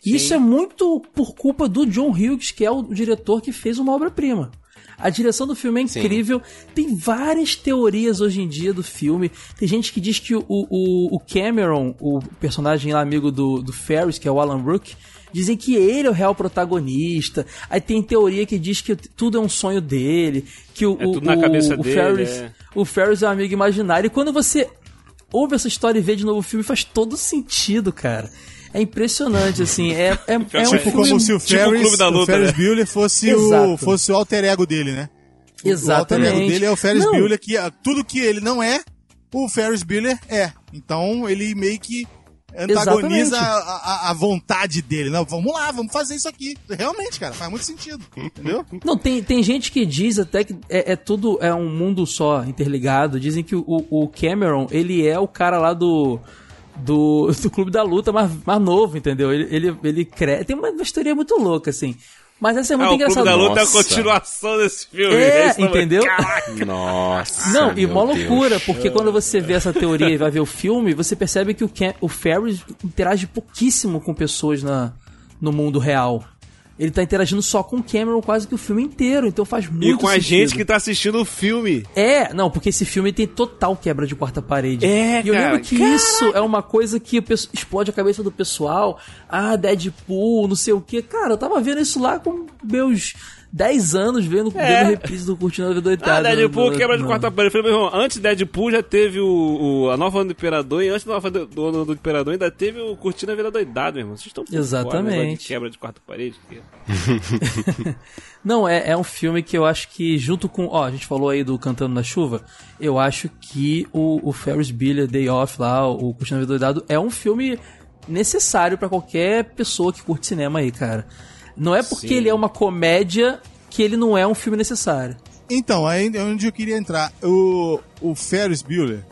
E isso é muito por culpa do John Hughes, que é o diretor que fez uma obra-prima. A direção do filme é
Sim.
incrível. Tem várias teorias hoje em dia do filme. Tem gente que diz que o, o, o Cameron, o personagem lá amigo do, do Ferris, que é o Alan Rook, dizem que ele é o real protagonista. Aí tem teoria que diz que tudo é um sonho dele, que o,
É
o,
tudo na
o-
cabeça
o
dele,
Ferris,
é.
o Ferris é um amigo imaginário. E quando você ouve essa história e vê de novo o filme, faz todo sentido, cara. É impressionante, assim. É, é, é um
Tipo
filme
como se o
tipo o
Ferris,
da
o
Luta,
Ferris
né?
Bueller fosse
Exato.
o, fosse o alter ego dele, né? O- O alter
Exatamente.
ego dele é o Ferris
Não.
Bueller, que ah, tudo que ele não é, o Ferris Bueller é. Então ele meio que antagoniza a, a- a vontade dele. Não, vamos lá, vamos fazer isso aqui. Realmente, cara, faz muito sentido. Entendeu?
Não, tem, tem gente que diz até que é, é tudo é um mundo só interligado. Dizem que o, o Cameron, ele é o cara lá do. Do, do Clube da Luta mais, mais novo, entendeu? Ele, ele, ele cresce. Tem uma, uma história muito louca, assim. Mas essa é muito
Ah, o Clube
engraçada.
da Luta é a
Nossa.
continuação desse filme.
É,
nome-
entendeu?
Nossa.
Não, e
meu
mó
Deus.
loucura, porque quando você vê essa teoria e vai ver o filme, você percebe que o, Cam o Ferris interage pouquíssimo com pessoas na, no mundo real. Ele tá interagindo só com o Cameron quase que o filme inteiro, então faz muito
E com a
sentido.
gente que tá assistindo o filme.
É, não, porque esse filme tem total quebra de quarta parede.
É,
E eu
cara,
lembro que isso é uma coisa que explode a cabeça do pessoal. Ah, Deadpool, não sei o que. Cara, eu tava vendo isso lá com meus 10 anos, vendo,
É.
vendo reprise do Curtindo a Vida
Ah,
Doitada.
Deadpool
no-
quebra de quarta parede. Falei, meu irmão, antes Deadpool já teve o, o- a nova Onda do Imperador e antes da nova do, do Imperador ainda teve o Curtindo a Vida Doidado, meu irmão. Vocês estão fora,
Exatamente.
negócio de quebra de quarta parede.
Não, é, é um filme que eu acho que, junto com. Ó, a gente falou aí do Cantando na Chuva. Eu acho que o, o Ferris Bueller Day Off lá, o Curtindo a Vida Doidado, é um filme necessário pra qualquer pessoa que curte cinema aí, cara. Não é porque
Sim.
ele é uma comédia que ele não é um filme necessário.
Então, aí é onde eu queria entrar. O, o Ferris Bueller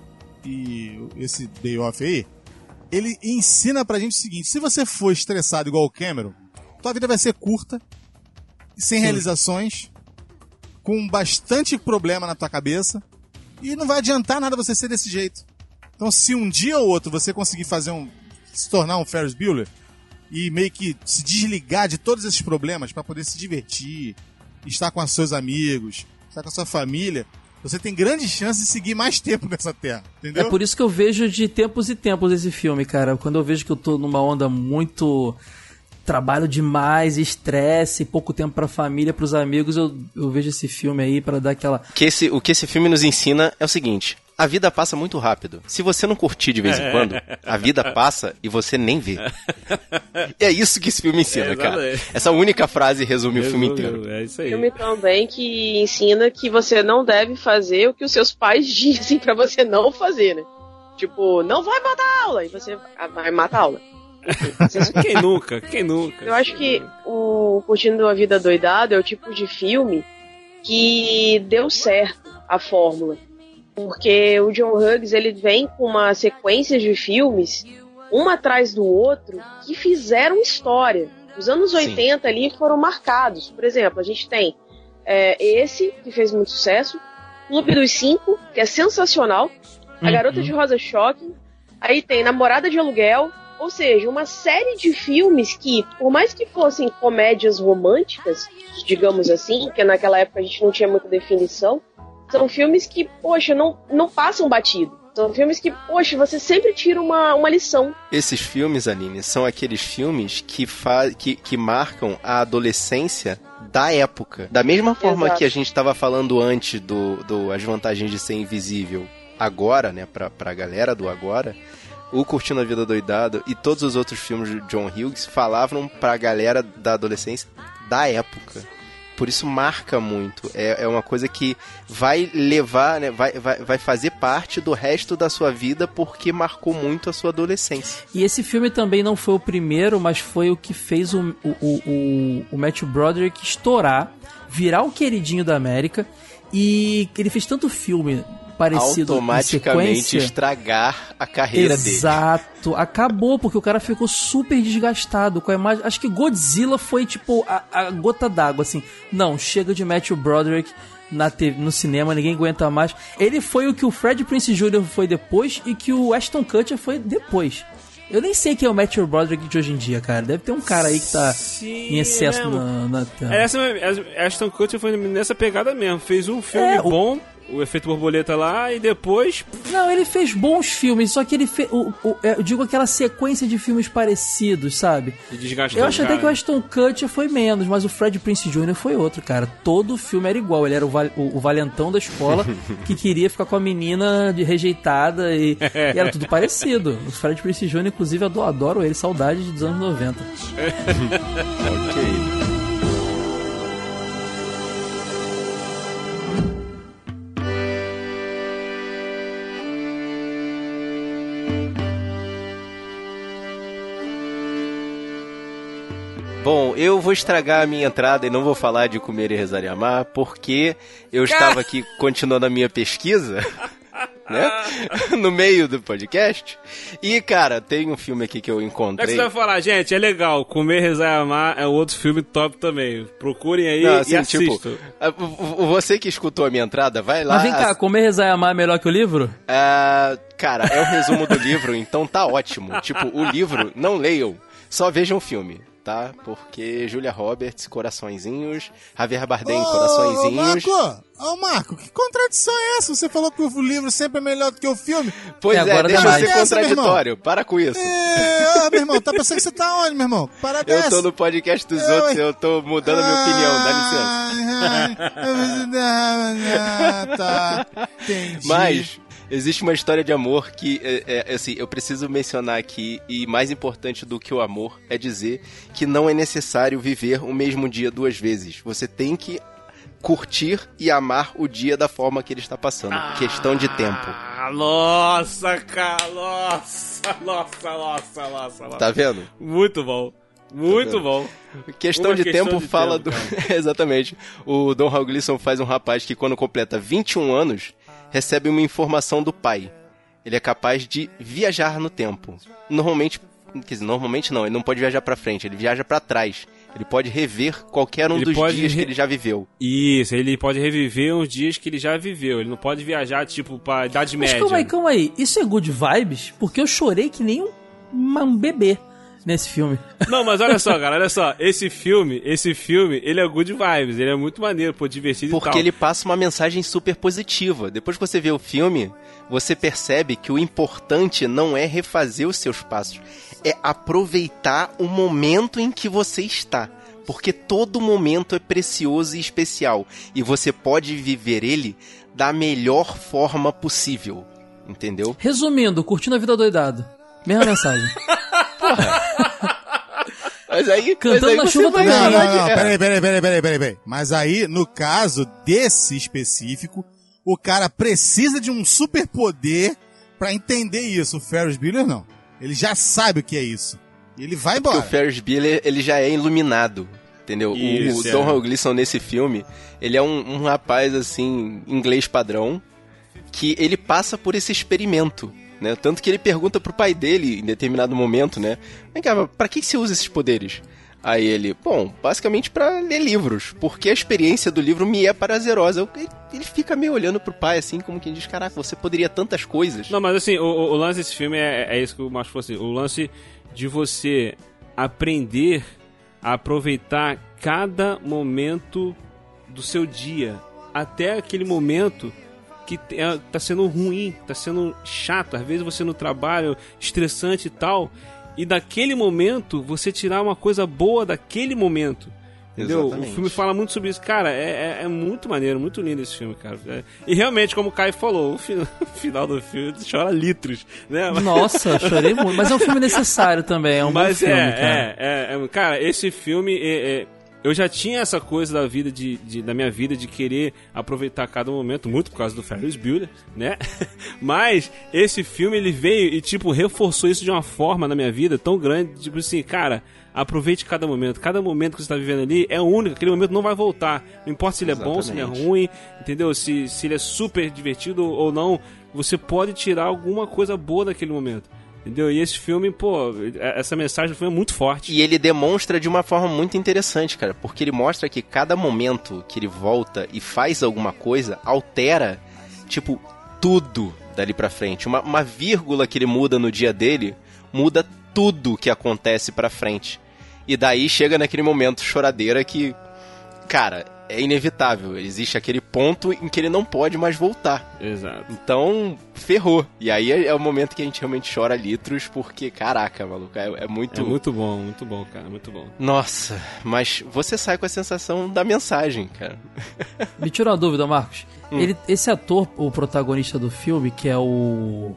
e esse Day Off aí, ele ensina pra gente o seguinte: se você for estressado igual o Cameron, tua vida vai ser curta, sem realizações, com bastante problema na tua cabeça, e não vai adiantar nada você ser desse jeito. Então, se um dia ou outro você conseguir fazer um. se tornar um Ferris Bueller e meio que se desligar de todos esses problemas pra poder se divertir, estar com os seus amigos, estar com a sua família, você tem grandes chances de seguir mais tempo nessa terra, entendeu?
É por isso que eu vejo de tempos e tempos esse filme, cara. Quando eu vejo que eu tô numa onda muito trabalho demais, estresse, pouco tempo pra família, pros amigos, eu, eu vejo esse filme aí pra dar aquela.
Que esse, o que esse filme nos ensina é o seguinte: a vida passa muito rápido. Se você não curtir de vez em quando, a vida passa e você nem vê. E é isso que esse filme ensina,
É,
cara. Essa única frase resume o filme inteiro.
É isso aí.
filme também que ensina que você não deve fazer o que os seus pais dizem pra você não fazer, né? Tipo, não vai matar a aula, e você vai matar a aula.
Quem nunca? Quem nunca?
Eu acho que o Curtindo a Vida Doidado é o tipo de filme que deu certo a fórmula. Porque o John Hughes ele vem com uma sequência de filmes, um atrás do outro, que fizeram história. Os anos
Sim.
80 ali foram marcados. Por exemplo, a gente tem é, esse, que fez muito sucesso, Clube dos Cinco, que é sensacional, A Garota de Rosa Choque, aí tem Namorada de Aluguel, ou seja, uma série de filmes que, por mais que fossem comédias românticas, digamos assim, porque naquela época a gente não tinha muita definição, são filmes que, poxa, não, não passam batido. São filmes que, poxa, você sempre tira uma, uma lição.
Esses filmes, Aline, são aqueles filmes que, que, que marcam a adolescência da época. Da mesma forma
Exato.
que a gente estava falando antes do, do As Vantagens de Ser Invisível, agora, né, pra, pra galera do agora, o Curtindo a Vida Doidado e todos os outros filmes de John Hughes falavam pra galera da adolescência da época. Por isso marca muito. É, é uma coisa que vai levar, né, vai, vai, vai fazer parte do resto da sua vida porque marcou muito a sua adolescência.
E esse filme também não foi o primeiro, mas foi o que fez o, o, o, o, Matthew Broderick estourar, virar o queridinho da América. E ele fez tanto filme parecido
automaticamente
sequência.
estragar a carreira dele.
Exato. Acabou, porque o cara ficou super desgastado com a imagem. Acho que Godzilla foi tipo a, a gota d'água, assim. Não, chega de Matthew Broderick na TV, no cinema, ninguém aguenta mais. Ele foi o que o Fred Prince Jr. foi depois e que o Ashton Kutcher foi depois. Eu nem sei quem é o Matthew Broderick de hoje em dia, cara. Deve ter um cara aí que tá
Sim,
em excesso
é
na, na tela.
É essa, Ashton Kutcher foi nessa pegada mesmo. Fez um filme
É,
bom, o efeito borboleta lá, e depois.
Não, ele fez bons filmes, só que ele fez. O, o- é, eu digo aquela sequência de filmes parecidos, sabe?
Desgastou.
Eu acho até
cara.
que o Ashton Kutcher foi menos, mas o Fred Prince Jr. foi outro, cara. Todo o filme era igual. Ele era o, val- o- o valentão da escola que queria ficar com a menina de rejeitada e, e era tudo parecido. O Fred Prince Jr., inclusive, eu adoro, adoro ele, saudade dos anos 90.
Ok. Eu vou estragar a minha entrada e não vou falar de comer e rezar e amar, porque eu estava aqui continuando a minha pesquisa, né? No meio do podcast. E, cara, tem um filme aqui que eu
É que você
encontrei.
vai falar, gente, é legal. Comer, Rezar e Amar é outro filme top também. Procurem aí
Não,
e
assim, tipo,
assistam.
v- você que escutou a minha entrada, vai lá.
Mas vem cá, comer, rezar e amar é melhor que o livro?
Ah, cara, é o resumo do livro, então tá ótimo. Tipo, o livro, não leiam, só vejam o filme, tá? Porque Julia Roberts, coraçõezinhos, Javier Bardem,
Ô,
coraçõezinhos.
Marco, ô Marco, que contradição é essa? Você falou que o livro sempre é melhor do que o filme.
Pois
É,
é,
agora
deixa eu ser contraditório, para com isso.
É, ah, meu irmão, tá pensando que você tá onde, meu irmão? Parada é
Eu tô no podcast dos
Eu-
outros, eu tô mudando a minha opinião, dá licença.
licença. Ah, tá, entendi.
Mas existe uma história de amor que, é, é, assim, eu preciso mencionar aqui, e mais importante do que o amor é dizer que não é necessário viver o mesmo dia duas vezes. Você tem que curtir e amar o dia da forma que ele está passando. Questão de tempo.
Ah, nossa, cara, nossa, nossa, nossa, nossa, nossa.
Tá vendo?
Muito bom. Muito bom.
Questão
Uma
de
questão
tempo
de
fala
tempo,
do. Exatamente. O Don Hal Gleason faz um rapaz que, quando completa 21 anos, recebe uma informação do pai. Ele é capaz de viajar no tempo. Normalmente. Quer dizer, normalmente não, ele não pode viajar pra frente, ele viaja pra trás. Ele pode rever qualquer um
Ele
dos
pode
dias
re-
que ele já viveu.
Isso, ele pode reviver uns dias que ele já viveu. Ele não pode viajar, tipo, pra Idade
Mas
Média.
calma aí, calma aí. Isso é good vibes? Porque eu chorei que nem um, um bebê nesse filme.
Não, mas olha só, cara, olha só. Esse filme, esse filme, ele é good vibes. Ele é muito maneiro, pô, divertido e
Porque
tal.
ele passa uma mensagem super positiva. Depois que você vê o filme, você percebe que o importante não é refazer os seus passos, é aproveitar o momento em que você está. Porque todo momento é precioso e especial. E você pode viver ele da melhor forma possível. Entendeu?
Resumindo, curtindo a vida doidado. Mesma mensagem.
Mas aí,
Cantando
mas aí
na chuva
vai.
Não, não, não,
é.
peraí, peraí, peraí, peraí, peraí, peraí. Mas aí, no caso desse específico, o cara precisa de um superpoder pra entender isso. O Ferris Bueller não. Ele já sabe o que é isso. E ele vai embora.
o Ferris Bueller, ele já é iluminado. Entendeu? O-
Isso,
o
é.
Don Hal Gleason nesse filme, ele é um, um rapaz assim, inglês padrão, que ele passa por esse experimento, né? Tanto que ele pergunta pro pai dele em determinado momento, né? Vem cá, pra que você usa esses poderes? Aí ele, bom, basicamente pra ler livros, porque a experiência do livro me é prazerosa. Eu- Ele, fica meio olhando pro pai assim, como quem diz, caraca, você poderia tantas coisas.
Não, mas assim, o, o- lance desse filme é, é isso que o Macho falou assim. O lance de você aprender a aproveitar cada momento do seu dia. Até aquele momento que é, tá sendo ruim, tá sendo chato, às vezes você no trabalho, estressante e tal, e daquele momento você tirar uma coisa boa daquele momento. Entendeu?
Exatamente.
O filme fala muito sobre isso. Cara, é, é, é muito maneiro, muito lindo esse filme, cara. É- e realmente, como o Caio falou, o, fi- o final do filme chora litros, né?
Nossa, chorei muito. Mas é um filme necessário também, é um
Mas
bom filme,
é,
cara.
é, é, é, cara, esse filme é, é, eu já tinha essa coisa da vida de, de- da minha vida de querer aproveitar cada momento, muito por causa do Ferris Bueller, né? Mas esse filme ele veio e tipo reforçou isso de uma forma na minha vida tão grande, tipo assim, cara, aproveite cada momento, cada momento que você está vivendo ali é único, aquele momento não vai voltar. Não importa se ele é bom, se ele é
Exatamente.
ruim, entendeu? Se, se ele é super divertido ou não, você pode tirar alguma coisa boa daquele momento. Entendeu? E esse filme, pô, essa mensagem foi muito forte.
E ele demonstra de uma forma muito interessante, cara, porque ele mostra que cada momento que ele volta e faz alguma coisa altera, tipo, tudo dali pra frente. Uma, uma vírgula que ele muda no dia dele muda tudo que acontece pra frente. E daí chega naquele momento choradeira que, cara, é inevitável. Existe aquele ponto em que ele não pode mais voltar.
Exato.
Então, ferrou. E aí é, é o momento que a gente realmente chora litros, porque, caraca, maluco, é, é muito.
É muito bom, muito bom, cara, muito bom.
Nossa, mas você sai com a sensação da mensagem, cara.
Me tira uma dúvida, Marcos.
Hum.
Ele, esse ator, o protagonista do filme, que é o.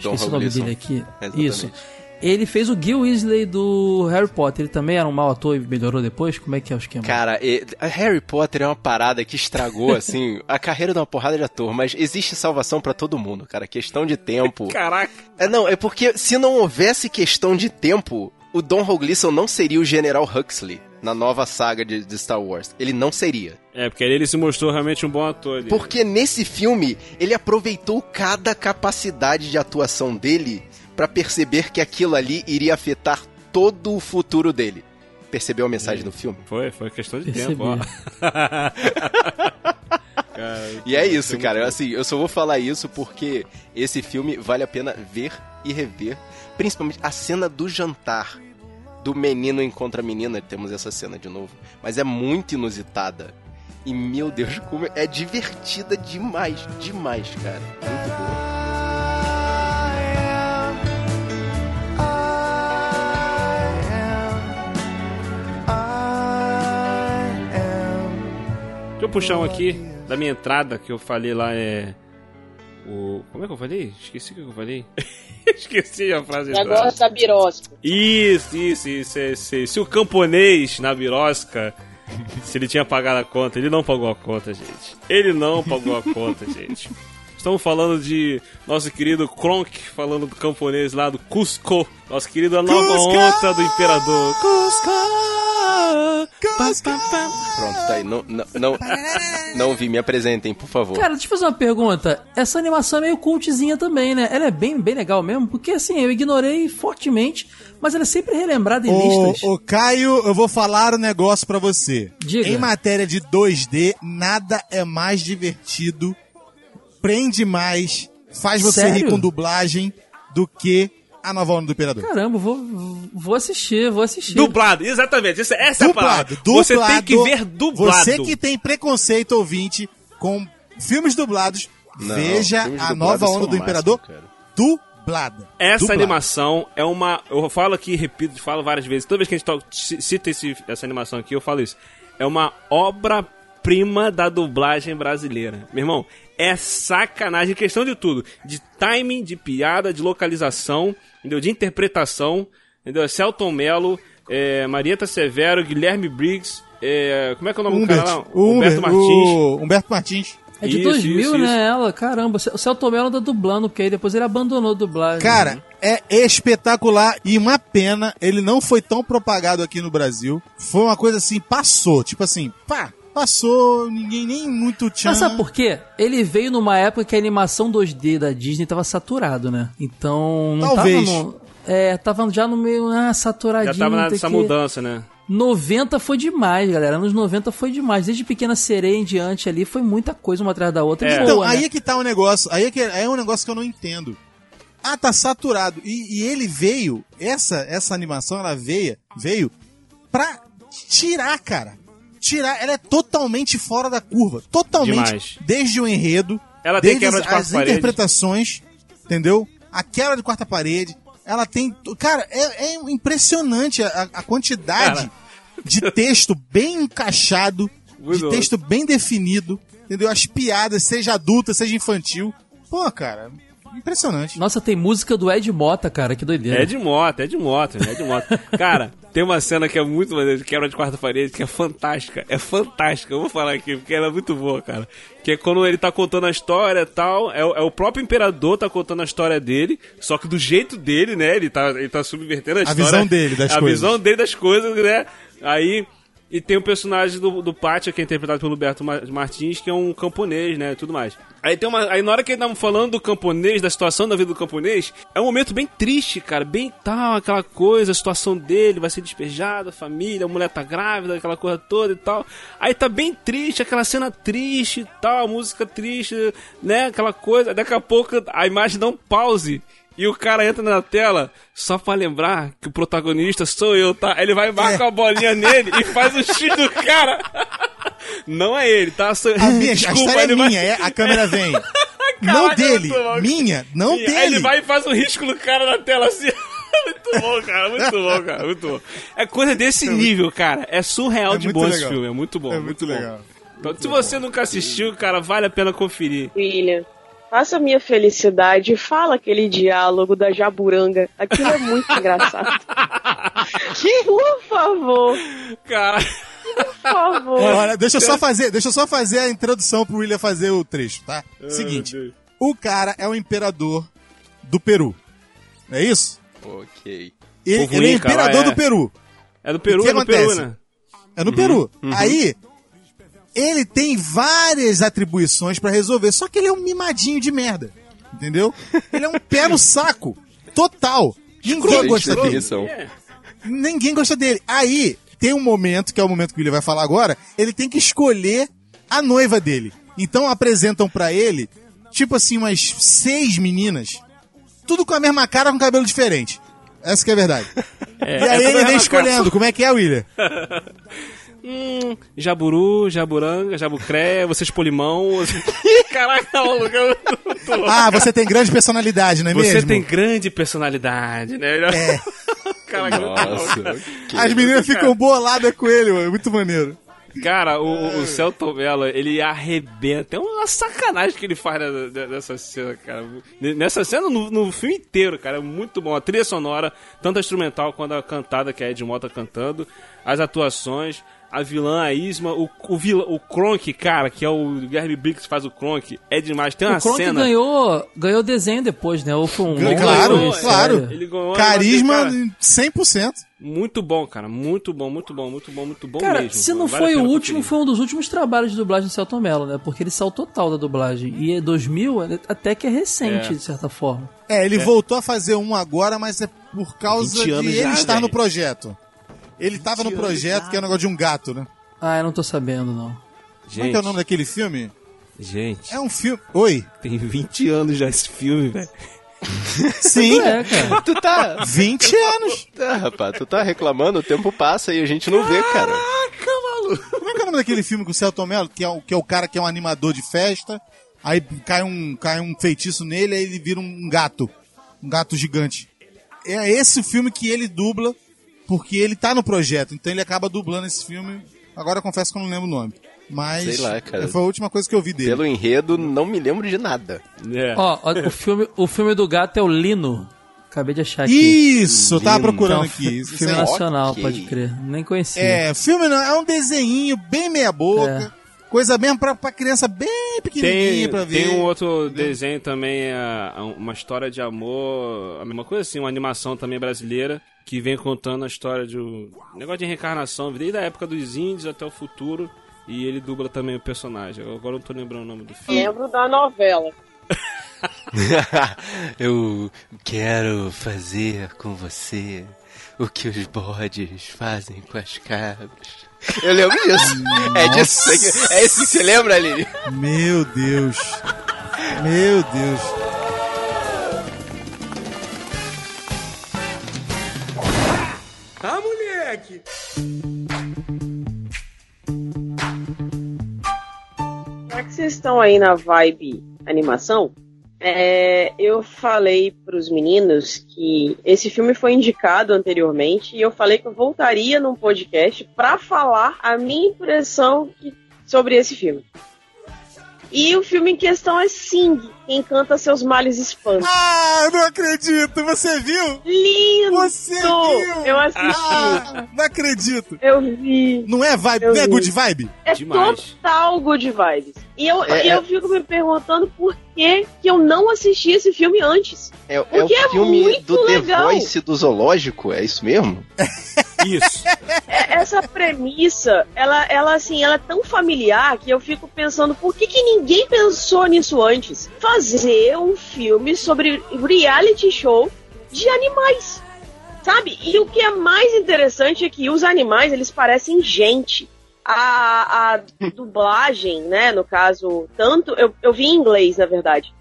Don
Esqueci o nome dele aqui.
Exatamente.
Isso. Ele fez o Gil Weasley do Harry Potter. Ele também era um mau ator e melhorou depois? Como é que é o esquema?
Cara, e- Harry Potter é uma parada que estragou, assim, a carreira de uma porrada de ator, mas existe salvação pra todo mundo, cara. Questão de tempo.
Caraca!
É, não, é porque se não houvesse questão de tempo, o Don Gleason não seria o General Huxley na nova saga de, de Star Wars. Ele não seria.
É, porque ali ele se mostrou realmente um bom ator. Ali.
Porque nesse filme, ele aproveitou cada capacidade de atuação dele pra perceber que aquilo ali iria afetar todo o futuro dele. Percebeu a mensagem do filme?
Foi, foi questão de
Percebi.
tempo, ó. Cara,
E é isso, cara. Assim, eu só vou falar isso porque esse filme vale a pena ver e rever. Principalmente a cena do jantar. Do menino encontra a menina, temos essa cena de novo. Mas é muito inusitada. E meu Deus, como é divertida demais, demais, cara. Muito boa.
Puxar um aqui da minha entrada que eu falei lá é. O. Como é que eu falei? Esqueci o que eu falei. Esqueci a frase.
Negócio da birosca.
Isso, isso, isso, isso, isso. Se o camponês na birosca, se ele tinha pagado a conta, ele não pagou a conta, gente. Ele não pagou a conta, gente. Estamos falando de nosso querido Kronk, falando do camponês lá do Cusco. Nosso querido A Nova
Cusco!
Do Imperador. Cusco!
Pronto, tá aí. Não, não, não, não vi, me apresentem, por favor.
Cara, deixa eu fazer uma pergunta. Essa animação é meio cultzinha também, né? Ela é bem, bem legal mesmo, porque assim, eu ignorei fortemente, mas ela é sempre relembrada em listas.
Ô, Caio, eu vou falar um negócio pra você.
Diga.
Em matéria de 2D, nada é mais divertido, prende mais, faz você
Sério?
rir com dublagem do que a nova onda do Imperador.
Caramba, vou, vou assistir, vou assistir.
Dublado, exatamente. Essa, essa é a palavra.
Dublado, dublado.
Você tem que ver dublado.
Você que tem preconceito, ouvinte, com filmes dublados,
Não,
veja
filmes
a nova onda do
o
Imperador
máximo, cara.
dublada.
Essa
Dublada.
animação é uma. Eu falo aqui, repito, falo várias vezes. Toda vez que a gente cita esse- essa animação aqui, eu falo isso. É uma obra-prima da dublagem brasileira. Meu irmão, é sacanagem. Questão de tudo: de timing, de piada, de localização, entendeu? de interpretação. Entendeu? Celton Mello, é, Marieta Severo, Guilherme Briggs. é, como é que é o nome
Humbert,
do cara lá?
o
Humberto
Humber-
Martins.
o Humberto Martins.
É de
Isso,
2000,
isso,
né,
isso.
ela? Caramba, o Celto Mello tá dublando, porque aí depois ele abandonou a dublagem.
Cara, é espetacular e uma pena, ele não foi tão propagado aqui no Brasil. Foi uma coisa assim, passou, tipo assim, pá, passou, ninguém nem muito tinha.
Mas sabe por quê? Ele veio numa época que a animação 2D da Disney tava saturado, né? Então, não
Talvez.
tava no... É, tava já no meio, ah, saturadinho.
Já tava nessa
o quê.
mudança, né?
90 foi demais, galera. Anos 90 foi demais. Desde Pequena Sereia em diante ali, foi muita coisa uma atrás da outra.
É.
Então,
boa,
aí
né?
é que tá o negócio. Aí é, que, aí é um negócio que eu não entendo. Ah, tá saturado. E, e ele veio, essa essa animação, ela veio, veio pra tirar, cara. Tirar, ela é totalmente fora da curva. Totalmente.
Demais.
Desde o enredo.
Ela tem
Desde
quebra
as,
de quarta
as
parede.
interpretações, entendeu? A quebra de quarta parede. Ela tem. Cara, é, é impressionante a, a quantidade de texto bem encaixado, de
Muito
texto bem definido, entendeu? As piadas, seja adulta, seja infantil. Pô, cara, impressionante.
Nossa, tem música do Ed Mota, cara, que doideira.
É de moto, é de moto, é de moto. Cara, tem uma cena que é muito maneira, de quebra de quarta parede, que é fantástica. É fantástica, eu vou falar aqui, porque ela é muito boa, cara. Que é quando ele tá contando a história e tal, é, o- é o próprio imperador tá contando a história dele, só que do jeito dele, né? Ele tá, ele tá subvertendo a, história.
visão dele das
a
coisas.
visão dele das coisas, né? Aí. E tem o personagem do, do Pátio, que é interpretado pelo Roberto Ma- Martins, que é um camponês, né? Tudo mais. Aí tem uma. Aí na hora que ele tava falando do camponês, da situação da vida do camponês, é um momento bem triste, cara. Bem tal, aquela coisa, a situação dele, vai ser despejado, a família, a mulher tá grávida, aquela coisa toda e tal. Aí tá bem triste, aquela cena triste e tal, música triste, né? Aquela coisa. Daqui a pouco a imagem dá um pause. E o cara entra na tela só pra lembrar que o protagonista sou eu, tá? Ele vai marcar a bolinha nele e faz o X do cara. Não é ele, tá? Sou-
A, minha, a
Desculpa,
história é
ele vai-
minha, é, a câmera vem. não
Caraca,
dele,
muito bom.
minha, não
Aí
dele.
ele vai e faz um risco no cara na tela assim. muito bom, cara, muito bom, cara, muito bom. É coisa desse nível, cara. É surreal
É
de
muito
bom esse
legal.
filme, é muito bom.
É muito
bom.
legal.
Então, se você nunca assistiu, cara, vale a pena conferir.
William, faça a minha felicidade e fala aquele diálogo da Jaburanga. Aquilo é muito engraçado. Por favor,
Cara,
por favor.
Olha, deixa eu só fazer, deixa eu só fazer a introdução pro William fazer o trecho, tá? Seguinte,
Deus.
o cara é o imperador do Peru. É isso?
Ok.
Ele, ele é imperador
é.
do Peru.
é do Peru,
O que
é do Peru,
acontece?
né?
É no Peru. Aí, ele tem várias atribuições pra resolver, só que ele é um mimadinho de merda. Entendeu? Ele é um pé no saco. Total. Ninguém gosta dele. Ninguém gosta dele. Aí, tem um momento, que é o momento que o William vai falar agora, ele tem que escolher a noiva dele. Então apresentam pra ele, tipo assim, umas seis meninas, tudo com a mesma cara, com cabelo diferente. Essa que é a verdade.
É,
e aí
é
ele vem
cara.
escolhendo. Como é que é, William?
Hum, jaburu, jaburanga, jabucré, vocês polimão. Você... Caraca, o lugar é muito- louco.
Ah, você tem grande personalidade, não é
Você
mesmo?
tem grande personalidade, né?
É.
Caraca,
Nossa.
As meninas ficam boladas com ele, mano. Muito maneiro.
Cara, o, o Celton Mello, ele arrebenta. É uma sacanagem que ele faz nessa, nessa cena, cara. Nessa cena, no, no filme inteiro, cara. É muito bom. A trilha sonora, tanto a instrumental quanto a cantada, que é a Ed Mota cantando. As atuações. A vilã, a Isma. O, o, vilã, o Kronk, cara, que é o Guilherme Briggs que faz o Kronk. É demais. Tem uma
O Kronk
cena...
ganhou, ganhou desenho depois, né? Ou foi um longa
claro,
ou foi
claro.
Ele ganhou
Carisma
cara,
100%.
muito bom, cara. Muito bom, muito bom, muito bom, muito bom
Cara,
mesmo.
se não
Vale
foi o último,
conferir.
foi um dos últimos trabalhos de dublagem do Celton Mello, né? Porque ele saiu total da dublagem. E é 2000 é- até que é recente,
É.
de certa forma.
É, ele voltou a fazer um agora, mas é por causa
20
de ele
já,
estar no projeto. Ele tava no projeto, que é o negócio de um gato, né?
Ah, eu não tô sabendo, não.
Como é que é o nome daquele filme?
Gente,
É um filme. Oi?
tem 20 anos já esse filme, velho.
Sim,
É, cara.
Tu tá.
20 anos.
Tá, rapaz, tu tá reclamando, o tempo passa e a gente não vê, cara.
Como é que é o nome daquele filme com o Celton Mello? Que é, o, que é o cara que é um animador de festa, aí cai um, cai um feitiço nele, aí ele vira um gato. Um gato gigante. É esse o filme que ele dubla, porque ele tá no projeto, então ele acaba dublando esse filme. Agora eu confesso que eu não lembro o nome. Mas
Sei lá, cara.
foi a última coisa que eu vi dele.
Pelo enredo, não me lembro de nada.
É.
Ó, ó, o, filme, o filme do gato é o Lino. Acabei de achar aqui.
Isso, eu tava procurando
É um
aqui. Isso
Filme
aí.
nacional,
Ok.
pode crer. Nem conhecia.
É, filme não, é um desenho bem meia boca. Coisa mesmo pra, pra criança bem pequenininha
Tem,
pra ver.
tem um outro desenho também, é, uma história de amor, a mesma coisa assim, uma animação também brasileira, que vem contando a história de um negócio de reencarnação, desde a época dos índios até o futuro, e ele dubla também o personagem. Agora eu não tô lembrando o nome do filme.
Lembro da novela.
Eu quero fazer com você o que os bodes fazem com as cabras. Eu lembro disso. É disso. que- É isso que você lembra, Aline?
Meu Deus. Meu Deus.
Já que vocês estão aí na vibe animação, é, eu falei pros meninos que esse filme foi indicado anteriormente e eu falei que eu voltaria num podcast pra falar a minha impressão que- sobre esse filme. E o filme em questão é Sing, quem canta seus males espanta.
Ah, não acredito! Você viu?
Lindo!
Você viu?
Eu assisti.
Ah, não acredito!
Eu vi.
Não é vibe,
Eu
não é
vi.
good vibe?
É
Demais.
total good vibes. E eu,
É,
eu
é-
fico me perguntando por que, que eu não assisti esse filme antes.
É, é o
Porque é
filme
muito
do The
legal.
Voice do zoológico, é isso mesmo?
Isso.
É- Essa premissa, ela, ela assim, ela é tão familiar que eu fico pensando por que, que ninguém pensou nisso antes? Fazer um filme sobre reality show de animais. Sabe? E o que é mais interessante é que os animais, eles parecem gente. A, a dublagem, né, no caso, tanto. Eu, eu vi em inglês, na verdade.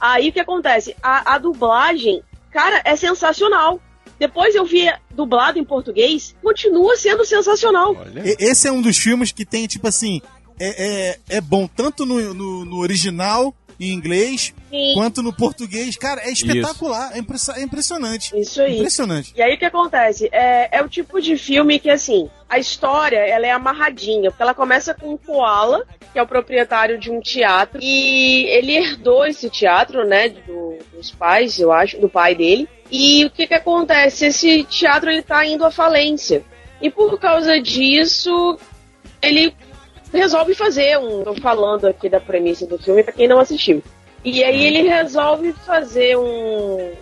Aí o que acontece? A, a dublagem, cara, é sensacional. Depois eu vi dublado em português, continua sendo sensacional.
Olha.
Esse é um dos filmes que tem, tipo assim, é, é, é bom tanto no, no, no original, em inglês,
Sim,
quanto no português. Cara, é espetacular, é, é impressionante.
isso aí.
Impressionante.
E aí o que acontece? É, é o tipo de filme que, assim, a história ela é amarradinha, porque ela começa com um koala, que é o proprietário de um teatro, e ele herdou esse teatro, né, do- dos pais, eu acho, do pai dele. E o que que acontece? Esse teatro ele tá indo à falência. E por causa disso, ele resolve fazer um. Tô falando aqui da premissa do filme pra quem não assistiu. E aí ele resolve fazer um.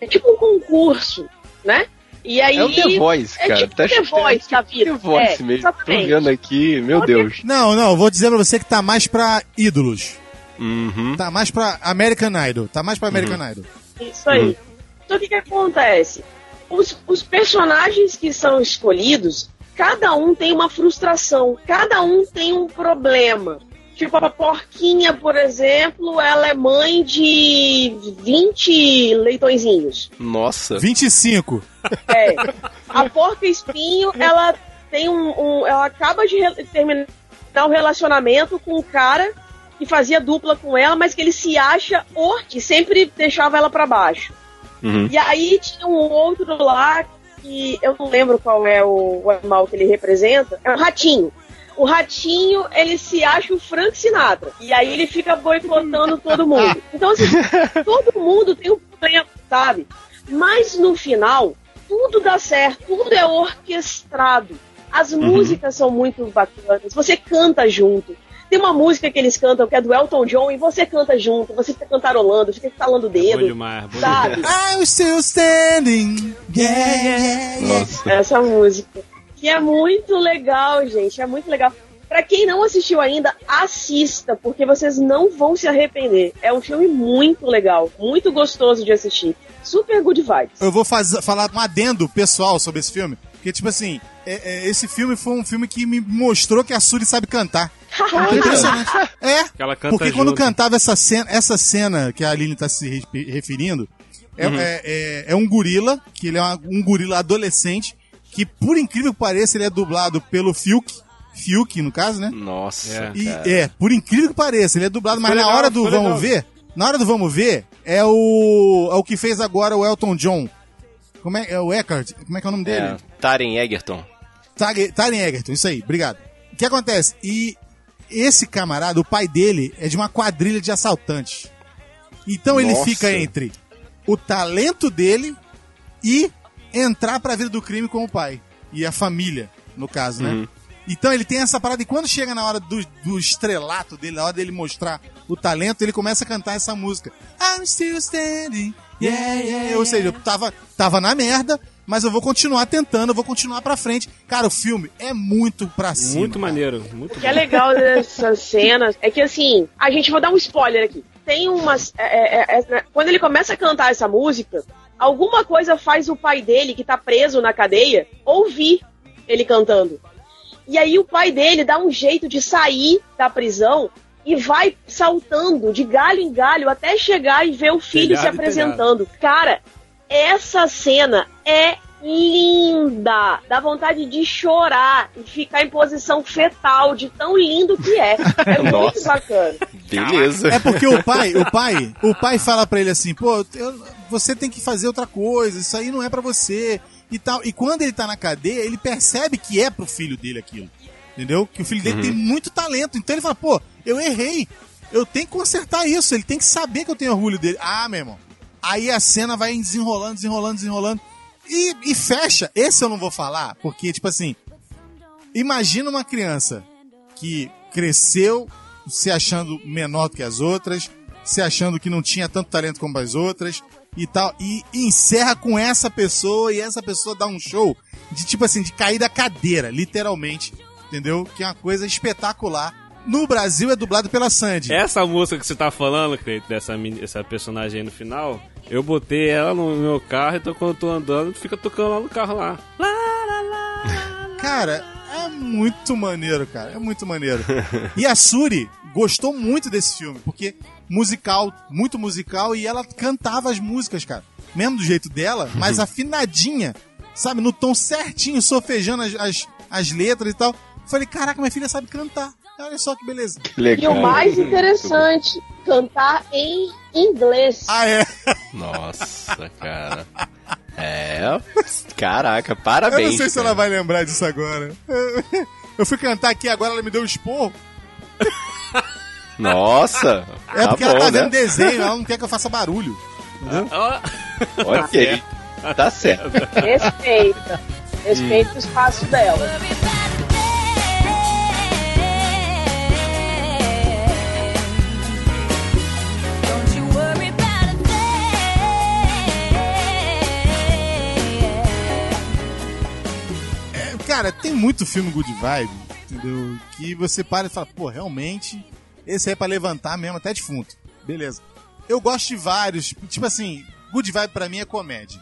É tipo um concurso, né? E aí.
É o The Voice,
é
cara.
tipo
tá
The Voice da vida.
The Voice
É,
mesmo. Tô
exatamente.
vendo aqui, meu Deus.
Não, não, eu vou dizer pra você que tá mais pra ídolos.
Uhum.
Tá mais pra American Idol. Tá mais pra American Idol.
Isso aí. Então o que, que acontece? Os, os personagens que são escolhidos, cada um tem uma frustração, cada um tem um problema. Tipo, a porquinha, por exemplo, ela é mãe de 20 leitõezinhos.
Nossa.
25.
É. A porca espinho, ela tem um. um- ela acaba de re- terminar o relacionamento com um cara que fazia dupla com ela, mas que ele se acha o que sempre deixava ela pra baixo.
Uhum.
E aí tinha um outro lá que eu não lembro qual é o, o animal que ele representa. É um ratinho. O ratinho, ele se acha o Frank Sinatra. E aí ele fica boicotando todo mundo. Então, assim, todo mundo tem um problema, sabe? Mas no final, tudo dá certo, tudo é orquestrado. As músicas são muito bacanas, você canta junto. Tem uma música que eles cantam que é do Elton John e você canta junto, você fica cantarolando, fica estalando o
Bom
dedo,
demais, bom
sabe?
demais.
I'm still standing. Yeah, yeah, yeah.
Nossa.
essa música. Que é muito legal, gente. É muito legal. Pra quem não assistiu ainda, assista, porque vocês não vão se arrepender. É um filme muito legal, muito gostoso de assistir. Super good vibes.
Eu vou faz- falar um adendo pessoal sobre esse filme. Porque, tipo assim, é- é, esse filme foi um filme que me mostrou que a Suri sabe cantar. É impressionante. É,
Que ela canta
porque quando
junto.
cantava essa cena, essa cena que a Aline tá se re- referindo, é, é- é- é um gorila, que ele é uma- um gorila adolescente, que por incrível que pareça, ele é dublado pelo Fiuk. Fiuk, no caso, né?
Nossa.
É.
E, é, por incrível que pareça, ele é dublado, mas
Foi
na
legal,
hora do Vamos
legal.
Ver, na hora do Vamos Ver, é o, é o que fez agora o Elton John. Como é, é o Eckhart? Como é que é o nome dele?
É, Taren Egerton.
Taron Egerton, isso aí, obrigado. O que acontece? E esse camarada, o pai dele, é de uma quadrilha de assaltantes. Então ele
Nossa.
fica entre o talento dele e entrar pra vida do crime com o pai. E a família, no caso, né?
Uhum.
Então ele tem essa parada, e quando chega na hora do, do estrelato dele, na hora dele mostrar o talento, ele começa a cantar essa música. I'm still standing, yeah, yeah. Ou seja, eu tava, tava na merda, mas eu vou continuar tentando, eu vou continuar pra frente. Cara, o filme é muito pra cima.
Muito
cara.
maneiro, muito
O que é legal dessas cenas é que assim, a gente vou dar um spoiler aqui. Tem umas. é, é, é, né, quando ele começa a cantar essa música, alguma coisa faz o pai dele, que tá preso na cadeia, ouvir ele cantando. E aí o pai dele dá um jeito de sair da prisão e vai saltando de galho em galho até chegar e ver o filho
Telhado
se apresentando. Cara, essa cena é linda. Dá vontade de chorar e ficar em posição fetal de tão lindo que é. É muito bacana.
Beleza.
É porque o pai, o pai, o pai fala pra ele assim, pô, eu- você tem que fazer outra coisa, isso aí não é pra você e tal. E quando ele tá na cadeia, ele percebe que é pro filho dele aquilo. Entendeu? Que o filho dele tem muito talento. Então ele fala, pô, eu errei. Eu tenho que consertar isso. Ele tem que saber que eu tenho orgulho dele. Ah, meu irmão. Aí a cena vai desenrolando, desenrolando, desenrolando. E, e fecha. Esse eu não vou falar, porque, tipo assim, imagina uma criança que cresceu se achando menor do que as outras, se achando que não tinha tanto talento como as outras e tal, e, e encerra com essa pessoa e essa pessoa dá um show de tipo assim, de cair da cadeira, literalmente, entendeu? Que é uma coisa espetacular. No Brasil é dublado pela Sandy.
Essa música que você tá falando, Cleito, dessa essa personagem aí no final, eu botei ela no meu carro, então quando eu tô andando, fica tocando lá no carro lá.
Cara, é muito maneiro, cara. É muito maneiro. E a Suri gostou muito desse filme, porque musical, muito musical, e ela cantava as músicas, cara. Mesmo do jeito dela, mas afinadinha, sabe? No tom certinho, sofejando as, as, as letras e tal. Falei, caraca, minha filha sabe cantar. Olha só que beleza.
Que
E
legal.
o mais interessante, cantar em inglês.
Ah, é?
Nossa, cara. É. Caraca,
Eu
parabéns.
não sei se
cara.
ela vai lembrar disso agora. Eu fui cantar aqui, agora ela me deu um esporro.
Nossa.
É
tá
porque
bom,
ela tá
né?
vendo desenho, ela não quer que eu faça barulho.
Ok. Tá certo.
Respeita. Respeita o espaço dela.
Cara, tem muito filme good vibe, entendeu? Que você para e fala, pô, realmente, esse aí é pra levantar mesmo até defunto. Beleza. Eu gosto de vários, tipo assim, good vibe pra mim é comédia.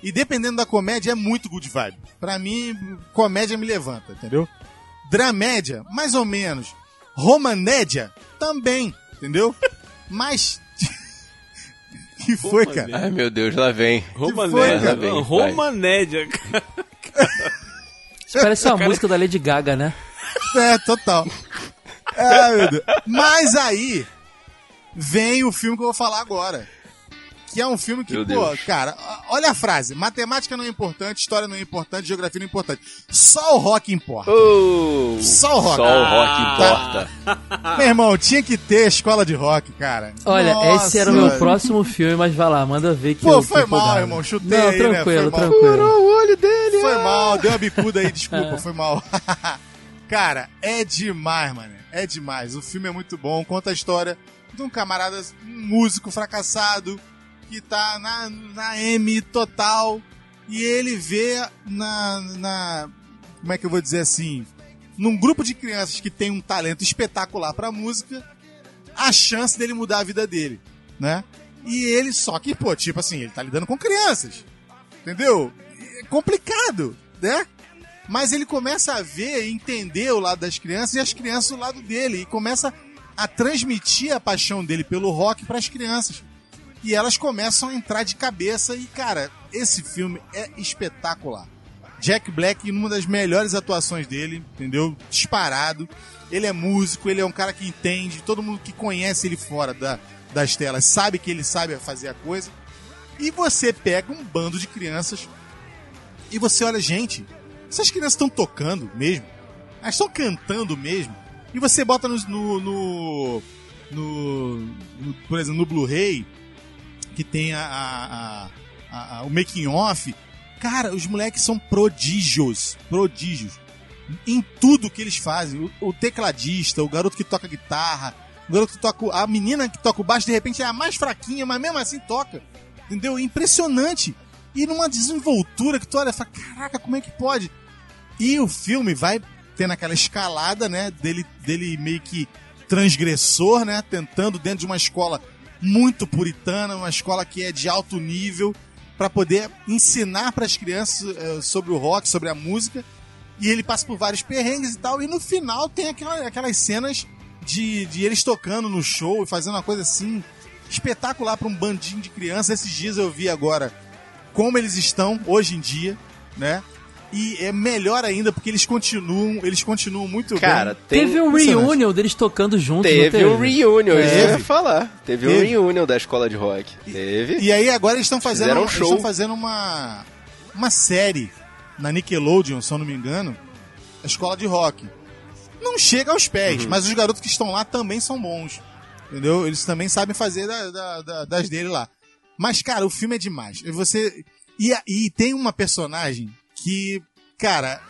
E dependendo da comédia, é muito good vibe. Pra mim, comédia me levanta, entendeu? Dramédia, mais ou menos. Romanédia, também, entendeu? Mas... que foi, cara?
Ai, meu Deus, lá vem.
foi,
Romanédia.
cara?
Vem, vai.
Romanédia, cara.
Isso parece uma música da Lady Gaga, né?
É, total. É, meu Deus. Mas aí vem o filme que eu vou falar agora. Que é um filme que,
Meu
pô,
Deus.
cara, olha a frase: matemática não é importante, história não é importante, geografia não é importante. Só o rock importa.
Oh,
Só o rock.
Só o rock
Ah,
importa.
Meu irmão, tinha que ter escola de rock, cara.
Olha,
Nossa,
esse era o meu próximo filme, mas vai lá, manda ver que
Pô,
eu
foi mal, irmão, chutei
Não,
aí, né?
tranquilo,
Foi mal.
tranquilo.
o olho dele.
Foi mal, deu uma bicuda aí,
É.
desculpa, foi mal. Cara, é demais, mano. É demais. O filme é muito bom. Conta a história de um camarada, um músico fracassado, que tá na, na M total. E ele vê na, na. Como é que eu vou dizer assim? Num grupo de crianças que tem um talento espetacular pra música, a chance dele mudar a vida dele, né? E ele, só que, pô, tipo assim, ele tá lidando com crianças. Entendeu? É complicado, né? Mas ele começa a ver e entender o lado das crianças e as crianças o lado dele. E começa a transmitir a paixão dele pelo rock para as crianças. E elas começam a entrar de cabeça. E, cara, esse filme é espetacular. Jack Black, numa das melhores atuações dele, entendeu? Disparado. Ele é músico, ele é um cara que entende. Todo mundo que conhece ele fora da, das telas sabe que ele sabe fazer a coisa. E você pega um bando de crianças e você olha, gente, essas crianças estão tocando mesmo? Elas estão cantando mesmo? E você bota no. no, no, no- no- por exemplo, no Blu-ray, que tem a, a- a- a- o making off. Cara, os moleques são prodígios. Prodígios. Em tudo que eles fazem. O, o tecladista, o garoto que toca guitarra, o garoto que toca. A menina que toca o baixo, de repente é a mais fraquinha, mas mesmo assim toca. Entendeu? Impressionante. E numa desenvoltura que tu olha e fala, caraca, como é que pode? E o filme vai tendo aquela escalada, né? Dele, dele meio que transgressor, né? Tentando dentro de uma escola muito puritana, uma escola que é de alto nível, para poder ensinar para as crianças eh, sobre o rock, sobre a música. E ele passa por vários perrengues e tal. E no final tem aquela- aquelas cenas de, de eles tocando no show e fazendo uma coisa assim espetacular para um bandinho de crianças. Esses dias eu vi agora como eles estão hoje em dia, né? E é melhor ainda porque eles continuam, eles continuam muito
Cara,
bem.
tem,
Teve um reunion deles tocando juntos,
teve
teve?
um reunion, isso
Teve.
eu ia falar. Teve, um
Teve.
reunion da escola de rock. Teve.
E aí agora eles estão fazendo,
um show.
estão fazendo uma uma série na Nickelodeon, se eu não me engano, a escola de rock. Não chega aos pés,
Uhum.
mas os garotos que estão lá também são bons. Entendeu? Eles também sabem fazer da- da- da- das dele lá. Mas, cara, o filme é demais. E Você. E, e tem uma personagem que, cara,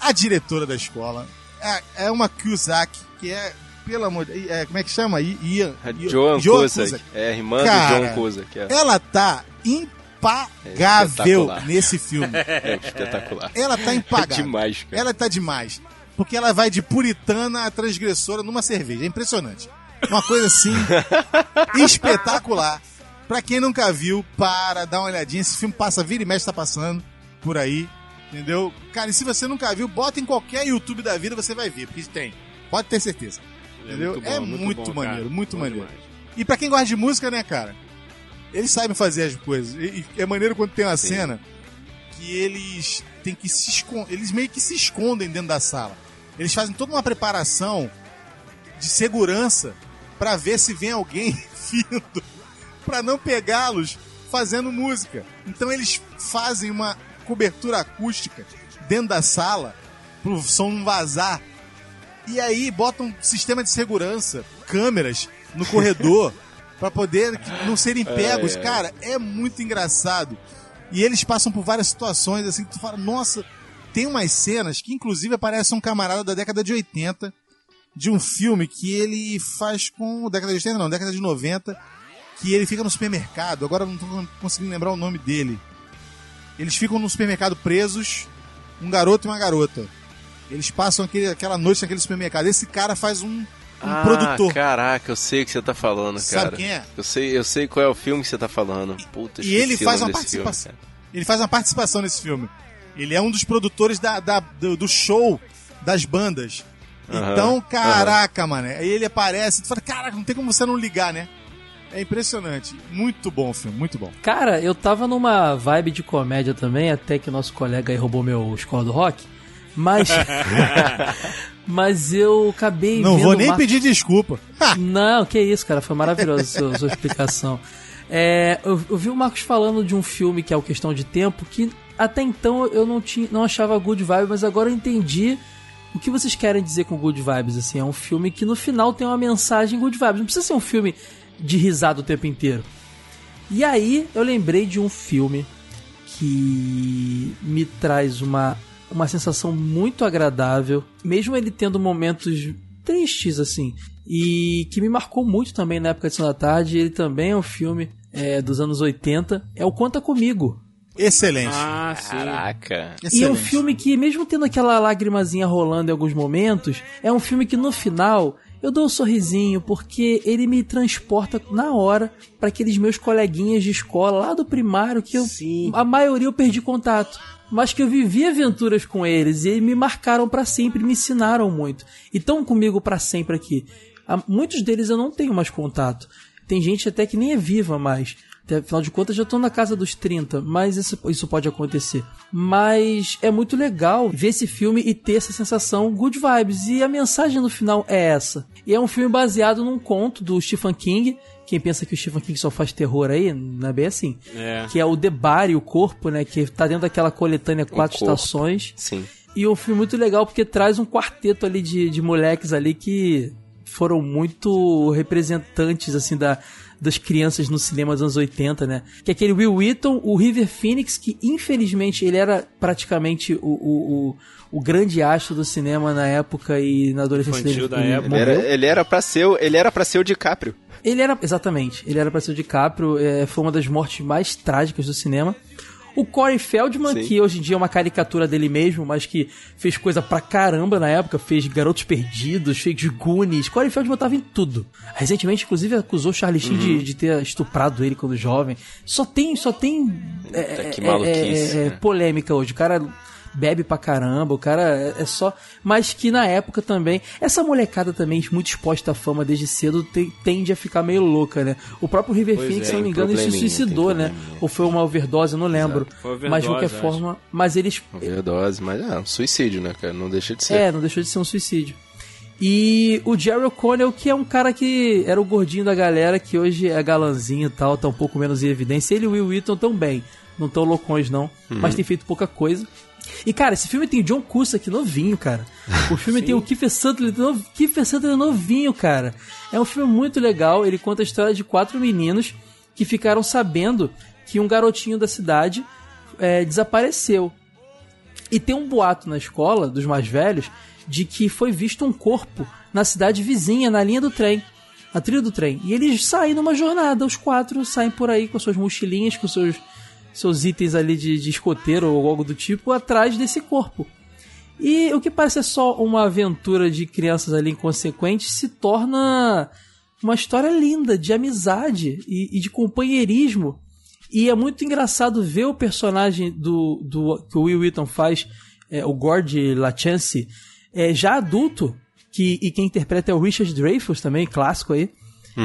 a diretora da escola é, é uma Cusack, que é, pelo amor de é, Como é que chama? I- Ian.
A
Ian-
Joan
Joan
Cusack. É, a irmã
Cara,
do John Cusack. É,
Ela tá impagável
espetacular.
nesse filme.
é espetacular.
Ela tá
É
impagável.
demais, cara.
Ela tá demais. Porque ela vai de puritana a transgressora numa cerveja. É impressionante. Uma coisa assim espetacular. Pra quem nunca viu, para, dá uma olhadinha. Esse filme passa, vira e mexe, tá passando por aí. Entendeu? Cara, e se você nunca viu, bota em qualquer YouTube da vida, você vai ver, porque tem. Pode ter certeza. Entendeu?
muito
É
bom,
muito,
bom,
maneiro,
cara.
muito
Bom
maneiro.
demais.
E pra quem gosta de música, né, cara? Eles sabem fazer as coisas. E, é maneiro quando tem uma
Sim.
cena que eles têm que se esconder. Eles meio que se escondem dentro da sala. Eles fazem toda uma preparação de segurança pra ver se vem alguém vindo pra não pegá-los fazendo música. Então eles fazem uma cobertura acústica dentro da sala pro som não vazar. E aí botam um sistema de segurança, câmeras no corredor pra poder não serem pegos.
Ai, ai.
Cara, é muito engraçado. E eles passam por várias situações assim que tu fala, nossa, tem umas cenas que inclusive aparece um camarada da década de 80 de um filme que ele faz com década de 80 não, década de 90, que ele fica no supermercado. Agora eu não tô conseguindo lembrar o nome dele. Eles ficam no supermercado presos, um garoto e uma garota. Eles passam aquele, aquela noite naquele supermercado. Esse cara faz um, um
ah,
produtor.
Caraca, eu sei o que você tá falando,
Sabe
cara.
quem é?
Eu sei, eu sei qual é o filme que você tá falando. Puta,
E ele faz uma
filme,
participação. Ele faz uma participação nesse filme. Ele é um dos produtores da, da- do, do show das bandas.
Aham,
Então, caraca, mano. Aí ele aparece, tu fala, caraca, não tem como você não ligar, né? É impressionante. Muito bom o filme, muito bom.
Cara, eu tava numa vibe de comédia também, até que nosso colega aí roubou meu Escola do Rock. Mas. mas eu acabei
não
vendo
vou nem
Mar-
pedir desculpa.
Não, que isso, cara. Foi maravilhosa a sua, sua explicação. É, eu, eu vi o Marcos falando de um filme que é o Questão de Tempo, que até então eu não, tinha, não achava good vibe, mas agora eu entendi o que vocês querem dizer com good vibes. Assim, é um filme que no final tem uma mensagem good vibes. Não precisa ser um filme de risada o tempo inteiro. E aí eu lembrei de um filme que me traz uma, uma sensação muito agradável, mesmo ele tendo momentos tristes assim, e que me marcou muito também na época de Sessão da Tarde. Ele também é um filme é, dos anos 80, é o Conta Comigo.
Excelente.
Ah, sim.
Caraca.
E é
Excelente.
um filme que, mesmo tendo aquela lágrimazinha rolando em alguns momentos, é um filme que no final eu dou um sorrisinho porque ele me transporta na hora para aqueles meus coleguinhas de escola lá do primário que eu, a maioria eu perdi contato. Mas que eu vivi aventuras com eles e eles me marcaram para sempre, me ensinaram muito. E estão comigo para sempre aqui. Há- Muitos deles eu não tenho mais contato. Tem gente até que nem é viva mais. Até, Afinal de contas, já estou na casa dos 30, mas isso, isso pode acontecer. Mas é muito legal ver esse filme e ter essa sensação good vibes. E a mensagem no final é essa. E é um filme baseado num conto do Stephen King. Quem pensa que o Stephen King só faz terror aí, não é bem assim.
É.
Que é o Debare, o corpo, né? Que tá dentro daquela coletânea Quatro. Estações.
Sim.
E um filme muito legal porque traz um quarteto ali de, de moleques ali que foram muito representantes, assim, da, das crianças no cinema dos anos 80, né? Que é aquele Will Wheaton, o River Phoenix, que infelizmente ele era praticamente o, o, o, o grande astro do cinema na época e na adolescência
Infantil
dele.
da
ele
época.
Ele era, ele era pra ser, o- ele era pra ser o DiCaprio.
Ele era, exatamente, ele era pra ser o DiCaprio, é, foi uma das mortes mais trágicas do cinema. O Corey Feldman,
Sim.
que hoje em dia é uma caricatura dele mesmo, mas que fez coisa pra caramba na época, fez Garotos Perdidos, fez Goonies. Corey Feldman tava em tudo. Recentemente, inclusive, acusou Charlie Sheen de, de ter estuprado ele quando jovem. Só tem, só tem é, é,
maluquice,
é, é,
né?
polêmica hoje. O cara bebe pra caramba, o cara é, é só. Mas que na época também. Essa molecada também, muito exposta à fama desde cedo, te- tende a ficar meio louca, né? O próprio River
Pois
Phoenix,
é,
se não me engano, ele se suicidou, né? Ou foi uma overdose, eu não lembro.
Overdose,
mas de qualquer forma. Mas eles.
Overdose, mas é um suicídio, né, cara? Não deixa de ser.
É, não deixou de ser um suicídio. E o Jerry O'Connell, que é um cara que era o gordinho da galera, que hoje é galanzinho e tal, tá um pouco menos em evidência. Ele e o Will Wheaton tão bem. Não tão loucões, não. Mas tem feito pouca coisa. E, cara, esse filme tem o John Cusack novinho, cara. O filme tem o Kiefer Sutherland, no... Kiefer Sutherland novinho, cara. É um filme muito legal. Ele conta a história de quatro meninos que ficaram sabendo que um garotinho da cidade é, desapareceu. E tem um boato na escola, dos mais velhos, de que foi visto um corpo na cidade vizinha, na linha do trem. Na trilha do trem. E eles saem numa jornada, os quatro saem por aí com suas mochilinhas, com seus, seus itens ali de, de escoteiro ou algo do tipo, atrás desse corpo. E o que parece ser só uma aventura de crianças ali inconsequentes se torna uma história linda de amizade e, e de companheirismo. E é muito engraçado ver o personagem do, do que o Will Wheaton faz, é, o Gord Lachance, é, já adulto, que, e quem interpreta é o Richard Dreyfuss também, clássico aí,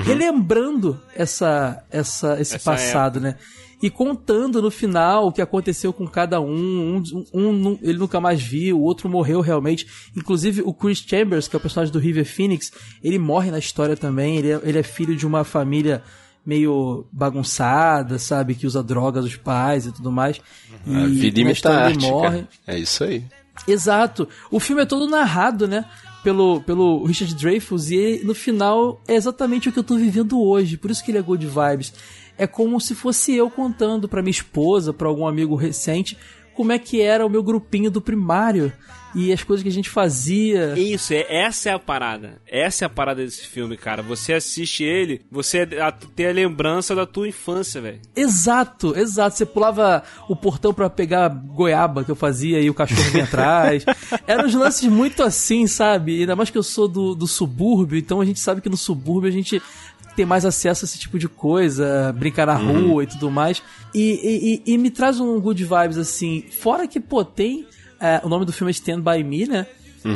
relembrando essa, essa, esse
Essa
passado, né? E contando no final o que aconteceu com cada um. Um, um ele nunca mais viu, o outro morreu realmente. Inclusive o Chris Chambers, que é o personagem do River Phoenix, ele morre na história também. Ele é, ele é filho de uma família meio bagunçada, sabe? Que usa drogas dos pais e tudo mais. E
A vida imita a arte,
morre.
cara. É isso aí.
Exato. O filme é todo narrado, né? Pelo, pelo Richard Dreyfuss e ele, no final é exatamente o que eu tô vivendo hoje. Por isso que ele é good vibes. É como se fosse eu contando pra minha esposa, pra algum amigo recente, como é que era o meu grupinho do primário e as coisas que a gente fazia.
Isso, é, essa é a parada. Essa é a parada desse filme, cara. Você assiste ele, você tem a lembrança da tua infância, velho.
Exato, exato. Você pulava o portão pra pegar goiaba que eu fazia e o cachorro vinha atrás. Eram uns lances muito assim, sabe? Ainda mais que eu sou do, do subúrbio, então a gente sabe que no subúrbio a gente tem mais acesso a esse tipo de coisa, brincar na rua e tudo mais. E, e- e- me traz um good vibes assim. Fora que, pô, tem. é, o nome do filme é Stand By Me, né?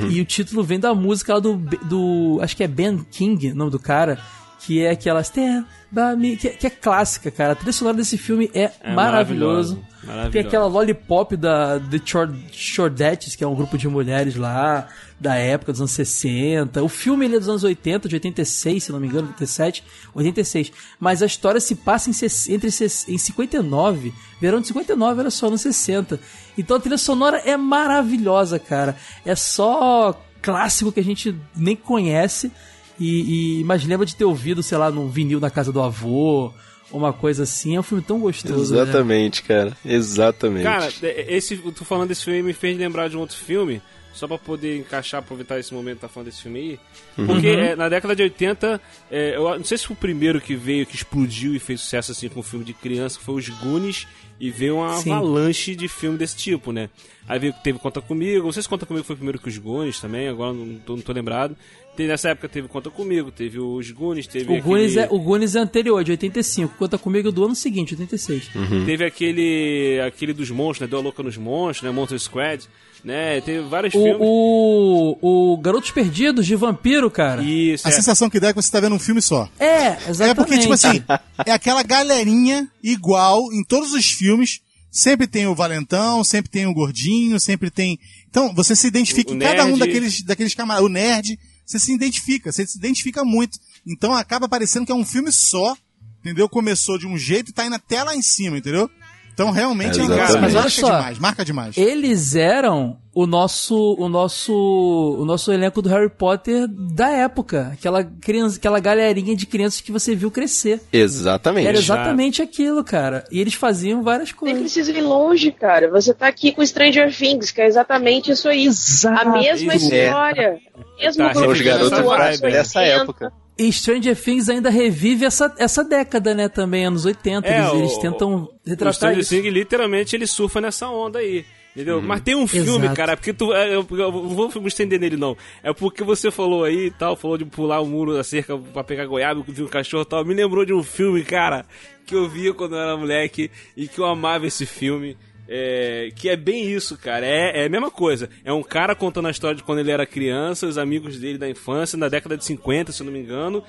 E o título vem da música lá do, do. Acho que é Ben King, o nome do cara. Que é aquela Stand By Me, que, é- que é clássica, cara. A trilha sonora desse filme é,
É
maravilhoso.
maravilhosa.
Tem aquela Lollipop da The Chor- Chordettes, que é um grupo de mulheres lá, da época dos anos 60. O filme ele é dos anos 80, de 86, se não me engano, 87, 86. Mas a história se passa em, entre em 59, verão de 59 era só nos 60. Então a trilha sonora é maravilhosa, cara. É só clássico que a gente nem conhece. E, e mas lembra de ter ouvido, sei lá, num vinil na casa do avô, uma coisa assim. É um filme tão gostoso. né?
Exatamente, cara. Exatamente.
Cara, é- esse, eu tô falando desse filme me fez lembrar de um outro filme, só pra poder encaixar, aproveitar esse momento que tá falando desse filme aí. Porque é, na década de 80, é, eu não sei se foi o primeiro que veio, que explodiu e fez sucesso assim com filme de criança, foi os Goonies, e veio uma
Sim.
avalanche de filme desse tipo, né? Aí veio, teve Conta Comigo, não sei se Conta Comigo foi primeiro que os Goonies também, agora não tô, não tô lembrado. Nessa época teve Conta Comigo, teve os Goonies, teve
O Goonies,
aquele-
é, o Goonies é anterior, de 85. Conta comigo do ano seguinte, 86.
Teve aquele aquele dos monstros, né? Deu a louca nos monstros, né? Monster Squad, né? Teve vários filmes.
O, o, o Garotos Perdidos de Vampiro, cara.
Isso,
A
é.
sensação que dá é que você tá vendo um filme só.
É, exatamente.
É porque, tipo assim, é aquela galerinha igual em todos os filmes. Sempre tem o valentão, sempre tem o gordinho, sempre tem. Então, você se identifica
O
em cada um
nerd.
daqueles, daqueles camaradas. O nerd, você se identifica, você se identifica muito. Então acaba parecendo que é um filme só, entendeu? Começou de um jeito e tá indo até lá em cima, entendeu? Então realmente é, um
Exatamente.
cara,
Mas olha
marca
só,
demais, marca demais.
Eles eram o nosso, o nosso, o nosso elenco do Harry Potter da época. Aquela criança, aquela galerinha de crianças que você viu crescer.
Exatamente.
Era exatamente aquilo, cara. E eles faziam várias
Nem
coisas.
precisa ir longe, cara. Você tá aqui com Stranger Things, que é exatamente isso aí. A mesma
isso.
história. Mesmo
Tá,
grupo de
garotos
dessa
80.
época.
E Stranger Things ainda revive essa, essa década, né? Também, anos 80.
É,
eles,
o-
eles tentam
O
retratar
Stranger
isso.
Things, literalmente, ele surfa nessa onda aí. Entendeu? Mas tem um filme,
Exato.
cara, porque tu. é, Eu, eu não vou me estender nele, não. É porque você falou aí e tal, falou de pular o muro da cerca pra pegar goiaba, viu um cachorro e tal. Me lembrou de um filme, cara, que eu via quando eu era moleque e que eu amava esse filme. É, que é bem isso, cara. É, é a mesma coisa. É um cara contando a história de quando ele era criança, os amigos dele da infância, na década de 50, se eu não me engano.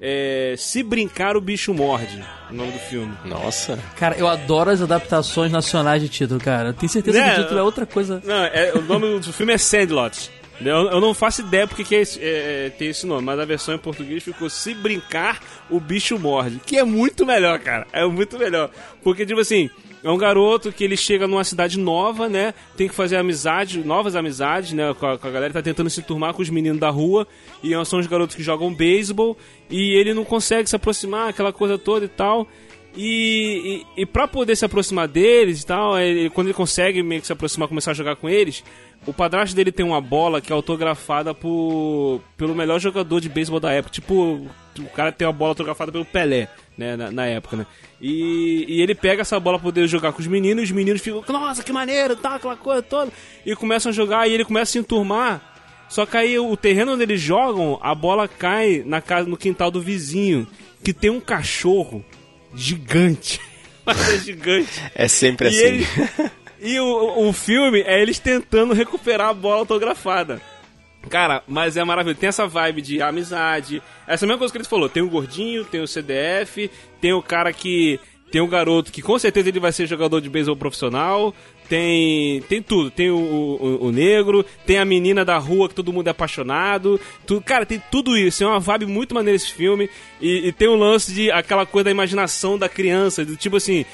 É, se brincar, o bicho morde. O nome do filme.
Nossa.
Cara, eu adoro as adaptações nacionais de título, cara. Eu tenho certeza
Né?
que o título é outra coisa.
Não, é, o nome do filme é Sandlot. Eu, eu não faço ideia porque que é esse- é, é, tem esse nome, mas a versão em português ficou Se Brincar, o Bicho Morde. Que é muito melhor, cara. É muito melhor. Porque, tipo assim, é um garoto que ele chega numa cidade nova, né? Tem que fazer amizade, novas amizades, né? Com a, com a galera, tá tentando se turmar com os meninos da rua. E são os garotos que jogam beisebol. E ele não consegue se aproximar, aquela coisa toda e tal. E, e, e pra poder se aproximar deles e tal, ele, quando ele consegue meio que se aproximar, começar a jogar com eles, o padrasto dele tem uma bola que é autografada por, pelo melhor jogador de beisebol da época. Tipo, o cara tem uma bola autografada pelo Pelé, né, na, na época, né? E, e ele pega essa bola pra poder jogar com os meninos, e os meninos ficam, nossa, que maneiro, tá, aquela coisa toda. E começam a jogar, e ele começa a se enturmar. Só que aí o terreno onde eles jogam, a bola cai na casa, no quintal do vizinho, que tem um cachorro gigante. Mas é gigante.
É sempre
E,
assim.
ele- e o, o filme é eles tentando recuperar a bola autografada. Cara, mas é maravilhoso. Tem essa vibe de amizade. Essa mesma coisa que ele falou. Tem o gordinho, tem o CDF, tem o cara que. Tem o garoto que com certeza ele vai ser jogador de beisebol profissional. Tem. Tem tudo. Tem o, o, o negro, tem a menina da rua que todo mundo é apaixonado. Tu, cara, tem tudo isso. É uma vibe muito maneira esse filme. E, e tem o lance de aquela coisa da imaginação da criança. Do tipo assim.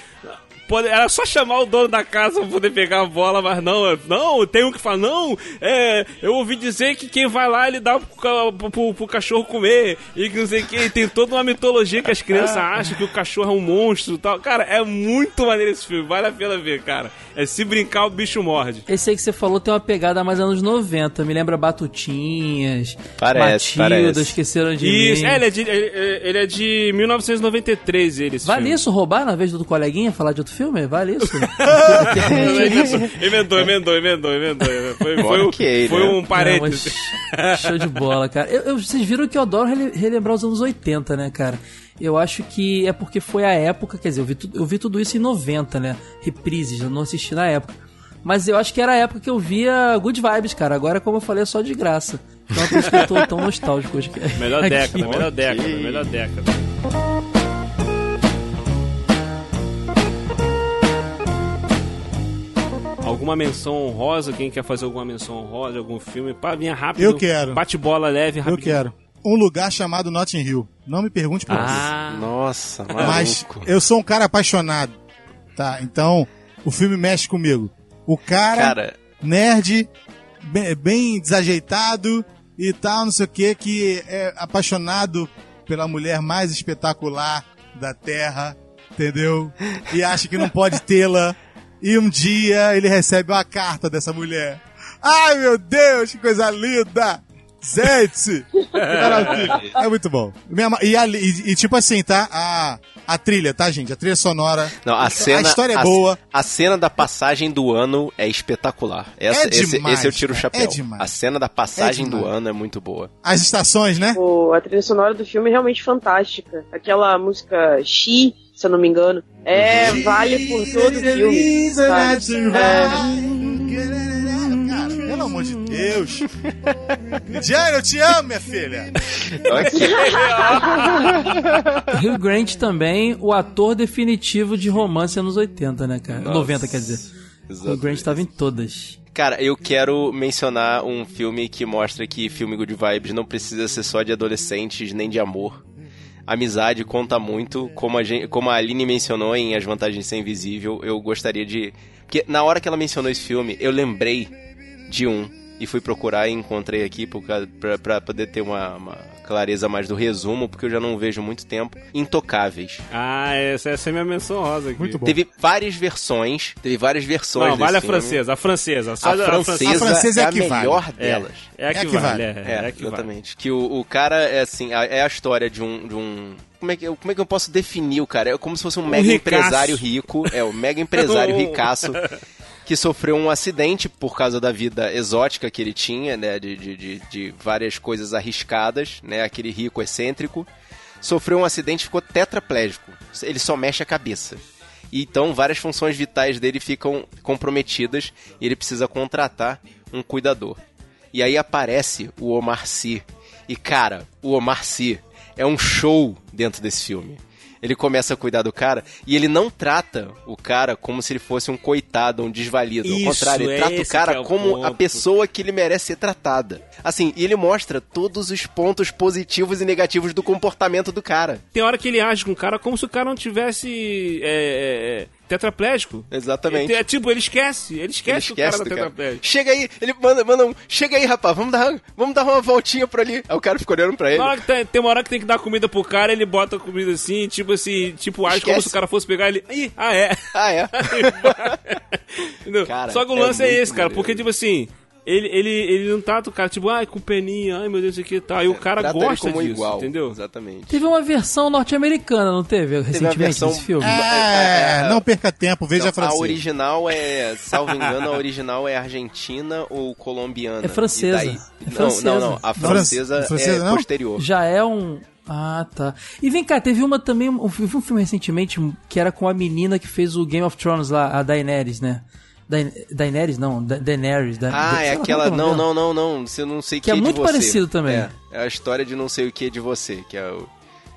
Pode, era só chamar o dono da casa pra poder pegar a bola, mas não, não, tem um que fala, não, é, eu ouvi dizer que quem vai lá ele dá pro, pro- pro- pro cachorro comer, e que não sei o que, tem toda uma mitologia que as crianças acham que o cachorro é um monstro e tal. Cara, é muito maneiro esse filme, vale a pena ver, cara. É se brincar, o bicho morde.
Esse aí que você falou tem uma pegada mais anos 90. Me lembra Batutinhas,
Parece,
Matilda,
parece.
Esqueceram de
Isso,
mim.
é, ele é de, ele, ele é de 1993, ele, esse
Vale
filme.
isso roubar na vez do coleguinha falar de outro filme? Vale isso?
emendou, emendou, emendou, emendou. Foi, foi, um-
Ok,
foi
né?
um
Não,
parênteses.
mas show de bola, cara. Eu- eu- vocês viram que eu adoro rele- relembrar os anos 80, né, cara? Eu acho que é porque foi a época, quer dizer, eu vi, tu- eu vi tudo isso em 90, né? Reprises, eu não assisti na época. Mas eu acho que era a época que eu via Good Vibes, cara. Agora, como eu falei, é só de graça. Então é por isso que eu tô tão nostálgico hoje.
Melhor década, melhor década, melhor década. Alguma menção honrosa? Quem quer fazer alguma menção honrosa algum filme? Pá, vinha rápido.
Eu quero.
Bate bola leve,
Eu
rápido.
quero. Um lugar chamado Notting Hill. Não me pergunte por quê.
Ah,
Nossa,
Mas
maluco.
eu sou um cara apaixonado. Tá, então o filme mexe comigo. O cara,
Cara,
nerd, bem, bem desajeitado e tal, não sei o que, que é apaixonado pela mulher mais espetacular da Terra, entendeu? E acha que não pode tê-la. E um dia ele recebe uma carta dessa mulher. Ai meu Deus, que coisa linda! Gente! É muito bom. E, e- e tipo assim, tá? A, a trilha, tá, gente? A trilha sonora.
não, a cena.
a história é
a-
boa.
A cena da passagem do ano é espetacular. Essa,
É
esse,
demais,
esse eu tiro o chapéu.
é demais.
A cena da passagem
É
do ano é muito boa.
As estações, né?
O- a trilha sonora do filme é realmente fantástica. Aquela música She, se eu não me engano, é vale por todo o filme. tá?
Cara, pelo amor de Deus. Diana, eu te amo, minha filha.
Hugh Grant também, o ator definitivo de romance anos 80, né, cara? 90, quer dizer. O Grant tava em todas.
Cara, eu quero mencionar um filme que mostra que filme Good Vibes não precisa ser só de adolescentes nem de amor. Amizade conta muito, como a, gente, como a Aline mencionou em As Vantagens de Ser Invisível, eu gostaria de... Porque na hora que ela mencionou esse filme, eu lembrei de um e fui procurar e encontrei aqui pra poder ter uma, uma clareza mais do resumo, porque eu já não vejo há muito tempo. Intocáveis.
ah essa, essa é minha menção rosa aqui.
Muito bom.
Teve várias versões, teve várias versões
Não, vale a
desse filme.
francesa, a francesa. Só
A
a
francesa,
A francesa
é
é
a
a que vale.
melhor
É,
delas.
é a que,
É a que
vale,
vale.
é,
É,
é a que vale.
exatamente. Que o, o cara é assim, a- é a história de um. De um como, é que, eu- como é que eu posso definir o cara? É como se fosse um mega
ricaço.
empresário rico. É, o mega empresário ricaço que sofreu um acidente por causa da vida exótica que ele tinha, né? De, de, de, várias coisas arriscadas, né? Aquele rico excêntrico. Sofreu um acidente e ficou tetraplégico. Ele só mexe a cabeça. E então várias funções vitais dele ficam comprometidas e ele precisa contratar um cuidador. E aí aparece o Omar Sy. E cara, o Omar Sy é um show dentro desse filme. Ele começa a cuidar do cara e ele não trata o cara como se ele fosse um coitado, um desvalido. Ao
Isso,
contrário, ele
é
trata o cara
é o
como a
ponto.
pessoa que ele merece ser tratada. Assim, e ele mostra todos os pontos positivos e negativos do comportamento do cara.
Tem hora que ele age com o cara como se o cara não tivesse é, é, é, tetraplégico.
Exatamente.
É, tipo, ele esquece. Ele esquece,
Ele
que o cara
esquece
tá
do
tetraplégico.
Chega aí, ele manda, manda um. Chega aí, rapaz, vamos dar, vamos dar uma voltinha por ali. Aí o cara fica olhando pra ele.
Na hora que tem, tem uma hora que tem que dar comida pro cara, ele bota a comida assim, tipo assim, tipo, age como
Esquece.
se o cara fosse pegar ele. Ih, ah, é.
Ah, é? Cara,
Só que o
é
lance é,
muito
esse, cara, porque, tipo assim, ele, ele, ele não trata o cara, tipo, ai, com peninha, ai meu Deus, isso aqui e tal. E o cara
Trata ele
gosta
como
disso,
igual.
entendeu?
Exatamente.
Teve uma versão norte-americana, não teve? Recentemente,
versão-
desse filme?
É, não perca tempo, veja
Não,
a
a
francesa.
original é, salvo engano, a original é argentina ou colombiana.
É francesa.
E daí-
É
não,
francesa.
não, não. A francesa,
Fran- francesa
é
não?
posterior.
Já é um. Ah, tá. E vem cá, teve uma também. Um, eu vi um filme recentemente que era com a menina que fez o Game of Thrones lá, a Daenerys, né? Dain- Daenerys, não, Da- Daenerys. Da,
Ah,
da-
é aquela.
como é o
Não, não, não, não. Você não sei
Que é
de
muito
você.
parecido também.
É, é a história de não sei o que de você, que é o.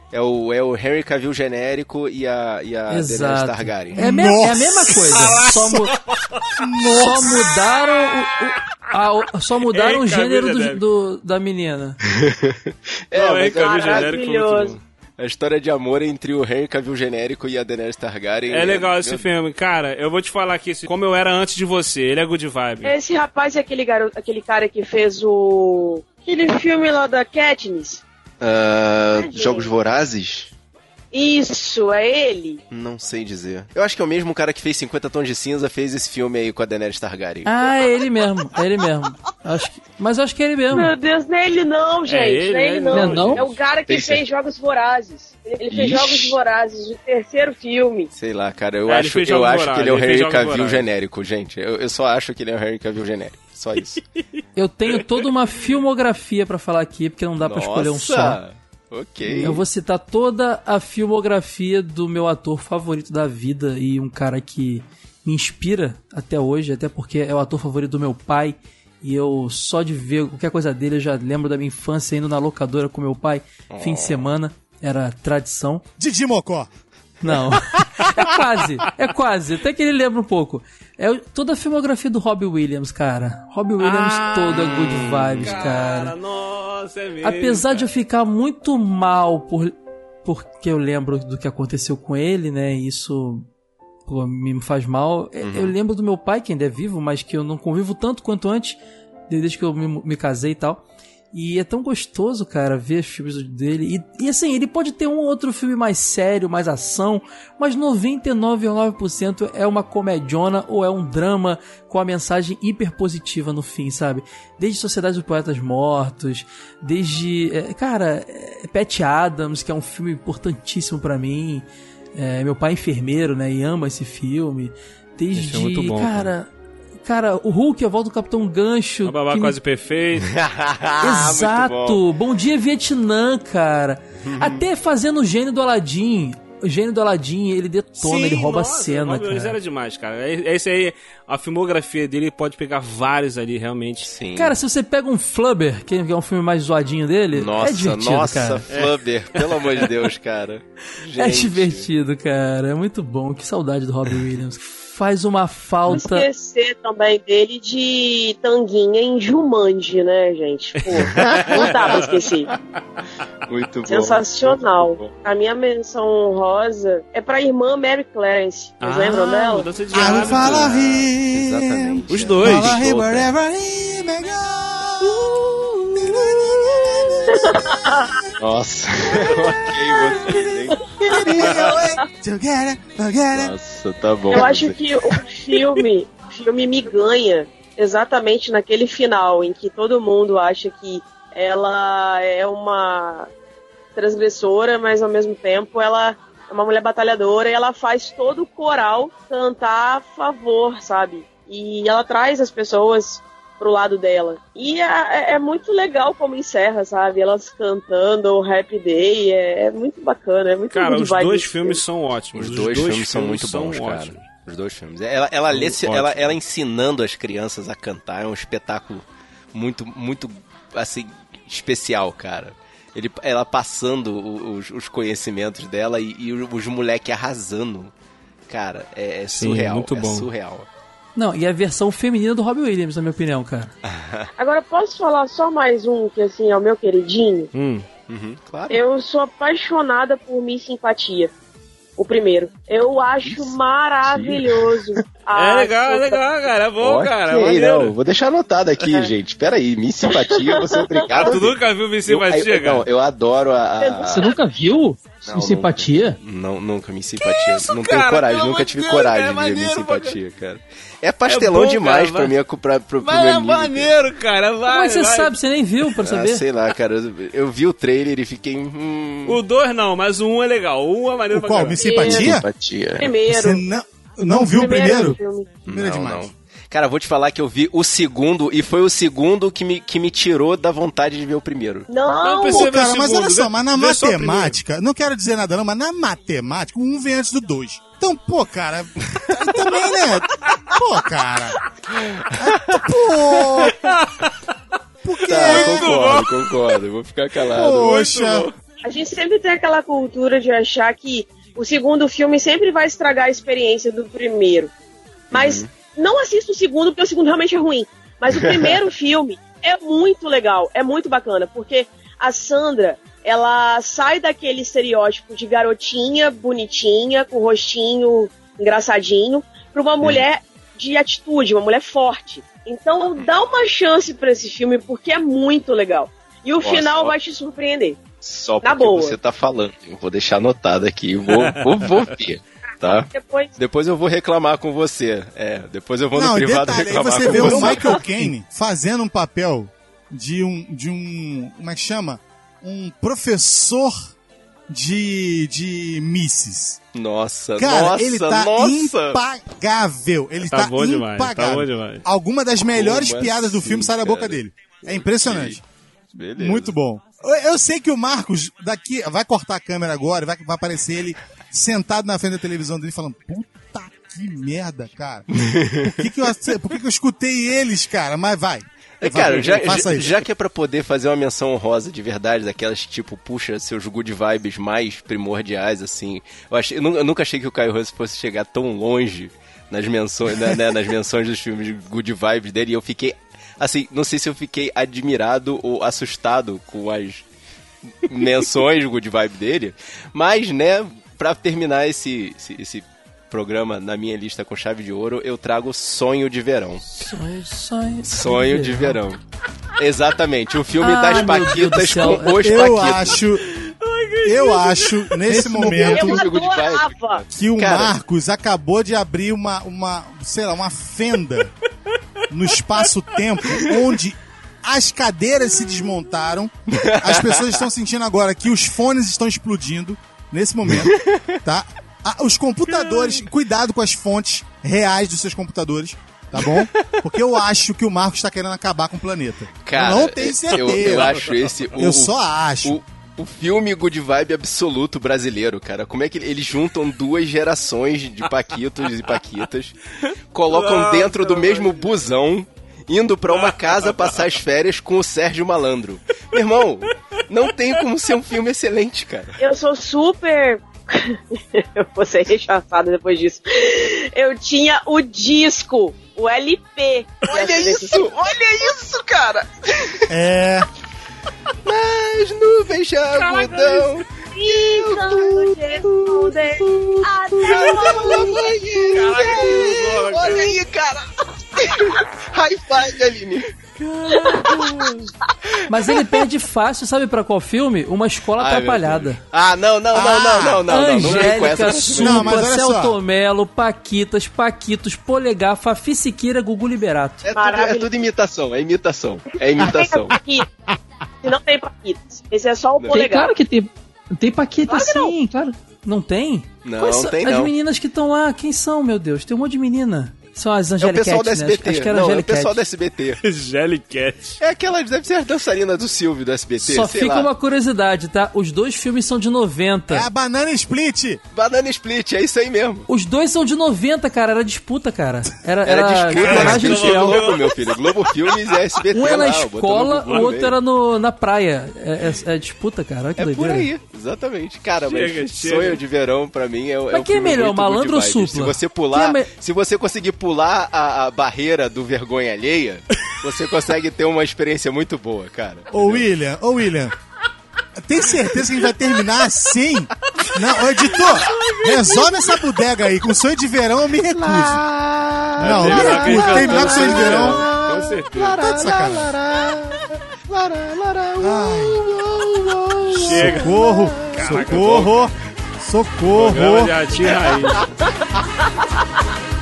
É o, é o Henry Cavill genérico e a, e a Daenerys. Targaryen.
É, a me- é a mesma coisa. Só, mu- só mudaram o, o- a- o- só mudaram o
Henry Cavill
gênero do, do- da menina.
É,
Não,
mas
é que muito
Maravilhoso.
A história de amor entre o Henry Cavill genérico e a Daenerys Targaryen.
É legal esse
meu-
filme, cara. Eu vou te falar aqui, esse- como eu era antes de você. Ele é good vibe.
Esse rapaz é aquele, garoto, aquele cara que fez o. aquele filme lá da Katniss.
Ah,
gente.
Jogos Vorazes?
Isso, é ele.
Não sei dizer. Eu acho que é o mesmo cara que fez 50 Tons de Cinza, fez esse filme aí com a Daenerys Targaryen.
Ah, é ele mesmo. É ele mesmo. Acho que- mas eu acho que é ele mesmo.
Meu Deus, não é ele não, gente.
ele,
não é ele
é
não.
não?
É o cara que fez Jogos Vorazes. Ele, fez
Ixi.
Jogos Vorazes, o terceiro filme.
Sei lá, cara, eu
É,
acho, eu acho
Vorazes,
que ele é o
ele
Henry Cavill genérico, gente. Eu, eu só acho que ele é o Henry Cavill genérico. Só isso.
Eu tenho toda uma filmografia pra falar aqui, porque não dá pra escolher um só.
Ok.
Eu vou citar toda a filmografia do meu ator favorito da vida e um cara que me inspira até hoje, até porque é o ator favorito do meu pai. E eu, só de ver qualquer coisa dele, eu já lembro da minha infância indo na locadora com meu pai, fim de semana. Era tradição.
Didi Mocó.
Não. é quase, é quase. Até que ele lembra um pouco. É toda a filmografia do Robbie Williams, cara. Robbie Williams
Ah,
toda good vibes, cara.
Nossa, é mesmo.
Apesar de eu
cara.
ficar muito mal por porque eu lembro do que aconteceu com ele, né? Isso pô, me faz mal. É, Eu lembro do meu pai, que ainda é vivo, mas que eu não convivo tanto quanto antes, desde que eu me, me casei e tal. E é tão gostoso, cara, ver os filmes dele. E, e assim, ele pode ter um ou outro filme mais sério, mais ação, mas 99,9% é uma comediona ou é um drama com a mensagem hiper positiva no fim, sabe? Desde Sociedade dos Poetas Mortos, desde. é, cara, é, Pat Adams, que é um filme importantíssimo pra mim. É, meu pai é enfermeiro, né? E ama esse filme. Desde.
Esse é muito bom,
cara. Cara, o Hulk, a volta do Capitão Gancho.
A babá
que
quase perfeito.
Exato!
muito bom.
bom. dia Vietnã, cara. Até fazendo o gênio do Aladdin. O gênio do Aladdin, ele detona,
Sim,
ele rouba
nossa,
a cena,
Robin Williams
cara.
era demais, cara. É- Esse aí, a filmografia dele pode pegar vários ali, realmente.
Sim.
Cara, se você pega um Flubber, que é um filme mais zoadinho dele,
nossa,
é divertido,
nossa,
cara.
Flubber, pelo amor de Deus, cara.
É
Gente.
divertido, cara. É muito bom. Que saudade do Robin Williams. Faz uma
Não
falta.
esquecer também dele de Tanguinha em Jumanji, né, gente? Pô, não dá pra esquecer.
Muito bom.
Sensacional.
Muito bom.
A minha menção honrosa é pra irmã Mary Clarence. Vocês lembram dela?
Mudança de hábito.
Exatamente.
Os dois.
Nossa. ok, você, hein?
Together, together.
Nossa, tá bom.
Eu acho que o filme, o filme me ganha exatamente naquele final em que todo mundo acha que ela é uma transgressora, mas ao mesmo tempo ela é uma mulher batalhadora e ela faz todo o coral cantar a favor, sabe? E ela traz as pessoas pro lado dela. E é, é muito legal como encerra, sabe? Elas cantando o Happy Day, é, é muito bacana, é muito
Cara, os dois
esse
filmes são ótimos.
Os dois, filmes, são muito bons, cara. Os dois filmes. Ela, ela, lê- ela, ela ensinando as crianças a cantar é um espetáculo muito, muito, assim, especial, cara. Ele, ela passando os, os conhecimentos dela e, e os moleques arrasando. Cara, é, é
Sim,
surreal.
muito
é
bom.
surreal.
Não, e a versão feminina do Robbie Williams, na minha opinião, cara.
Agora, posso falar só mais um, que assim, é o meu queridinho?
Hum.
Uhum, claro.
Eu sou apaixonada por Miss Simpatia. O primeiro. Eu acho maravilhoso.
É
a-
legal, é legal, cara. É bom,
Ok,
cara. é
não, vou deixar anotado aqui, gente. Pera aí, minha simpatia, você é
Ah,
obrigado.
tu nunca viu Miss
eu,
Simpatia,
eu- não,
cara?
eu adoro a. a-
Você nunca viu?
Não,
simpatia?
Não, nunca me simpatia. não
cara?
tenho coragem,
Pelo
nunca tive
Deus,
coragem
é
de ver minha
maneiro,
simpatia, cara. É pastelão
É bom,
demais
cara,
pra mim, pra, pra, pro
Mas
meu
é
nível, cara.
maneiro, cara. Vai,
Como é que você
vai.
sabe? Você nem viu pra
Ah,
saber?
sei lá, cara. Eu, vi o trailer e fiquei. Hum,
O dois não, mas o um é legal. O um é maneiro
O
pra
qual?
caramba.
Miss Simpatia?
simpatia.
Primeiro.
Você não, não viu o primeiro?
filme.
Primeiro é demais.
não. Cara, vou te falar que eu vi o segundo e foi o segundo que me, que me tirou da vontade de ver o primeiro.
Não
Não,
Pô, cara, mas
segundo,
olha só, mas na matemática, não quero dizer nada não, mas na matemática, o um vem antes do dois. Então, pô, cara, também, né? Pô, cara. Pô. Por quê?
Tá, concordo, concordo. Vou ficar calado.
Poxa.
A gente sempre tem aquela cultura de achar que o segundo filme sempre vai estragar a experiência do primeiro. Mas não assista o segundo, porque o segundo realmente é ruim. Mas o primeiro filme é muito legal, é muito bacana, porque a Sandra, ela sai daquele estereótipo de garotinha bonitinha, com rostinho engraçadinho, pra uma mulher de atitude, uma mulher forte. Então dá uma chance pra esse filme, porque é muito legal. E o
Nossa,
final vai te surpreender.
Só
Na
porque
boa.
você tá falando. Eu vou deixar anotado aqui. Vou, vou, vou ver. Tá?
Depois
Depois eu vou reclamar com você. É, depois eu vou no
Não, e
privado
detalhe, aí
reclamar
você
com
vê
você.
o Michael Caine fazendo um papel de um, de um, como é que chama? Um professor de, de misses.
Nossa,
Cara,
nossa,
ele tá
nossa.
impagável. Ele
Tá
tá,
bom demais, tá
impagável.
bom demais.
Alguma das melhores
Como
piadas do
assim,
filme sai da boca
cara?
dele. É impressionante.
Beleza.
Muito bom. Eu, eu sei que o Marcos daqui vai cortar a câmera agora, vai, vai aparecer ele sentado na frente da televisão dele falando: Puta que merda, cara. Por que, que, eu, por que, que eu escutei eles, cara? Mas vai.
É, cara, já, já, já que é pra poder fazer uma menção honrosa de verdade, daquelas que, tipo, puxa seus good vibes mais primordiais, assim. Eu, achei, eu, nu- eu nunca achei que o Caio Russo fosse chegar tão longe nas menções, né, né, nas menções dos filmes de good vibes dele, e eu fiquei, assim, não sei se eu fiquei admirado ou assustado com as menções good vibe dele, mas, né, pra terminar esse, esse, esse programa na minha lista com chave de ouro, eu trago Sonho de Verão.
Sonho, sonho,
Sonho de verão. Exatamente, o filme
Ah,
das Paquitas com os
Eu
Paquitos.
acho. Eu acho, nesse momento, que o
Cara.
Marcos acabou de abrir uma, uma, sei lá, uma fenda no espaço-tempo onde as cadeiras se desmontaram. As pessoas estão sentindo agora que os fones estão explodindo nesse momento, tá? Ah, Os computadores, cuidado com as fontes reais dos seus computadores, tá bom? Porque eu acho que o Marcos está querendo acabar com o planeta.
Cara,
eu não tenho certeza.
Eu, eu acho esse. O,
Eu só acho.
O, o filme Good Vibe absoluto brasileiro, cara. Como é que eles juntam duas gerações de Paquitos e Paquitas, colocam dentro do mesmo busão, indo pra uma casa passar as férias com o Sérgio Malandro. Meu irmão, não tem como ser um filme excelente, cara.
Eu sou super. eu vou ser rechaçada depois disso. Eu tinha o disco, o LP.
Olha isso, olha isso, cara.
É.
Nas nuvens Santo Jesus, até Olha aí, cara. High five, Aline.
Mas ele perde fácil, sabe pra qual filme? Uma escola
Ai,
atrapalhada.
Ah, não, não, não, não, ah, não, não.
Angélica, Supla, Celto Melo, Paquitas, Paquitos, Polegar, Fafi Siqueira, Gugu Liberato.
É tudo, é tudo imitação, é imitação. É imitação.
Não tem Paquitas, esse é só o Polegar.
Tem que tem... Tem Paquita
Claro
sim, claro.
Não tem?
Não,
Quais
não tem
As
não.
meninas que estão lá, quem são, meu Deus? Tem um monte de menina. São as
É o pessoal da
Cats, né?
SBT.
Acho que era
Não, é o pessoal da SBT.
Jellycat.
É aquela, deve ser a dançarina do Silvio do SBT,
Só
sei
fica
lá.
uma curiosidade, tá? Os dois filmes são de 90.
É a Banana Split.
Banana Split, é isso aí mesmo.
Os dois são de 90, cara. Era disputa, cara. Era,
Era
era,
disputa, era
fiel.
Globo, meu filho. Globo Filmes e SBT
Um é na escola, o outro
meio.
era no, na praia. É, é- é disputa, cara. Olha que
É por
doideira.
aí, exatamente. Cara,
Chega,
mas
chega.
sonho de verão pra mim é, o- é
Mas
um
quem é melhor, malandro ou supla?
Se você pular,
é me-
se você conseguir pular a, a barreira do vergonha alheia, você consegue ter uma experiência muito boa, cara.
Ô, William, ô, William. Tem certeza que a gente vai terminar assim? Não, ô, editor, resolve essa bodega aí. Com sonho de verão eu me recuso. Não, eu me recuso. Terminar com sonho de verão.
Com certeza.
Tá de sacanagem.
Chega.
socorro, socorro, socorro.
Programa de Raiz.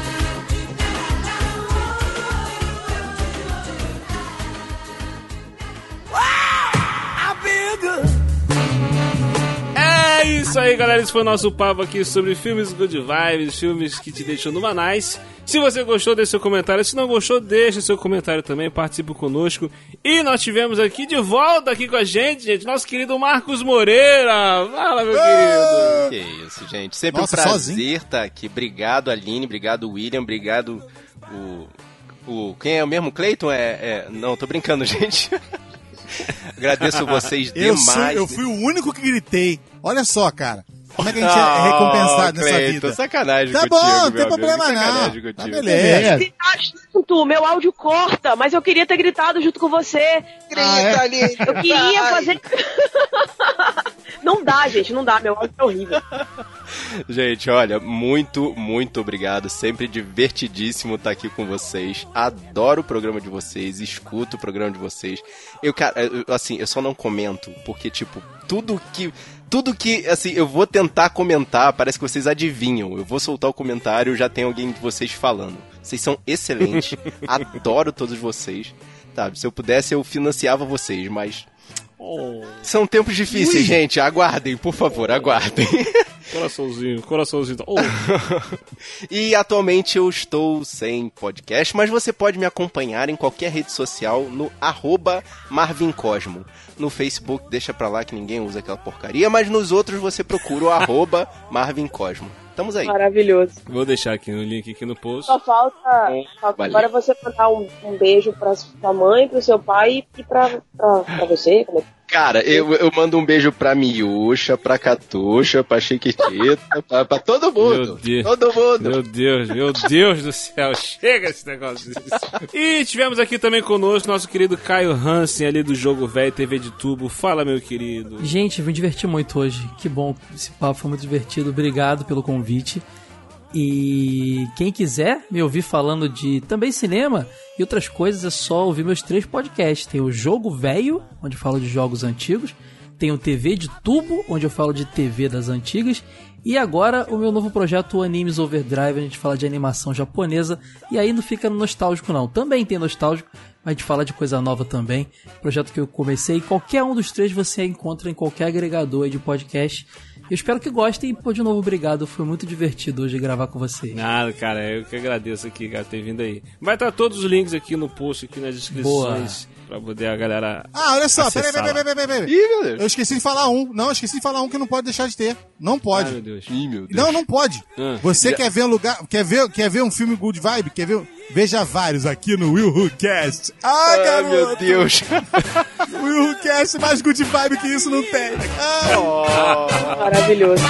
É isso aí, galera. Esse foi o nosso papo aqui sobre filmes good vibes, filmes que te deixam numa nice. Se você gostou, deixe seu comentário. Se não gostou, deixe seu comentário também. Participe conosco. E nós tivemos aqui de volta aqui com a gente, gente, nosso querido Marcos Moreira. Fala, meu querido.
Que isso, gente. Sempre
Nossa,
um prazer
sozinho?
estar aqui. Obrigado, Aline. Obrigado, William. Obrigado, o. o quem é o mesmo? Cleiton? É, é- Não, tô brincando, gente. Agradeço vocês
Eu, sou,
demais.
eu fui o único que gritei. Olha só, cara. Como é que a gente
Ah,
é recompensado nessa
Cleiton,
vida?
Sacanagem
Tá
contigo,
bom, não tem
amigo,
problema não.
sacanagem
Tá beleza.
Gritar junto, meu áudio corta, mas eu queria ter gritado junto com você.
Ah, é?
Eu queria fazer. não dá, gente, não dá, meu áudio é horrível.
Gente, olha, muito, muito obrigado. Sempre divertidíssimo estar aqui com vocês. Adoro o programa de vocês, escuto o programa de vocês. Eu, cara, eu- assim, eu só não comento, porque, tipo, tudo que. Tudo que, assim, eu vou tentar comentar, parece que vocês adivinham. Eu vou soltar o comentário, já tem alguém de vocês falando. Vocês são excelentes. Adoro todos vocês. Sabe, se eu pudesse, eu financiava vocês, mas. São tempos difíceis, gente. Aguardem, por favor, aguardem.
Coraçãozinho, coraçãozinho. Oh,
E atualmente eu estou sem podcast, mas você pode me acompanhar em qualquer rede social no arroba Marvin Cosmo. No Facebook, deixa pra lá que ninguém usa aquela porcaria, mas nos outros você procura o arroba Marvin Cosmo. Estamos aí.
Maravilhoso.
vou deixar aqui no link aqui no post.
Só falta, falta
Valeu.
agora você mandar um, um beijo pra sua mãe, pro seu pai e pra, pra, pra você. Como é que-
Cara, eu, eu mando um beijo pra Miúcha, pra Catuxa, pra Chiquitita, pra, pra todo
Meu
mundo.
Deus.
Todo mundo.
Meu Deus, meu Deus do céu, chega esse negócio. E tivemos aqui também conosco nosso querido Caio Hansen, ali do Jogo Velho TV de Tubo. Fala, meu querido.
Gente, me diverti muito hoje. Que bom, esse papo foi muito divertido. Obrigado pelo convite. E quem quiser me ouvir falando de também cinema e outras coisas, é só ouvir meus três podcasts. Tem o Jogo Velho, onde eu falo de jogos antigos. Tem o TV de Tubo, onde eu falo de TV das antigas. E agora o meu novo projeto, o Animes Overdrive, a gente fala de animação japonesa. E aí não fica nostálgico, não. Também tem nostálgico, mas a gente fala de coisa nova também. Projeto que eu comecei. Qualquer um dos três você encontra em qualquer agregador de podcast. Eu espero que gostem. E, pô, de novo, obrigado. Foi muito divertido hoje gravar com vocês.
Nada, cara, eu que agradeço aqui, cara, ter vindo aí. Vai estar todos os links aqui no post, aqui nas descrições, pra poder a galera.
Ah, olha só, peraí, peraí, peraí, peraí, peraí.
Ih, meu Deus.
Eu esqueci de falar um. Não, eu esqueci de falar um que não pode deixar de ter. Não
Ai,
pode.
meu Deus.
Ih, meu Deus.
Não, não pode.
Ah.
Você quer ver um lugar, quer ver, quer ver um filme good vibe? Quer ver? Veja vários aqui no Will Who Cast. Ah, garoto.
meu Deus.
Will Who Cast mais good vibe que isso não tem. Ah.
Maravilhoso.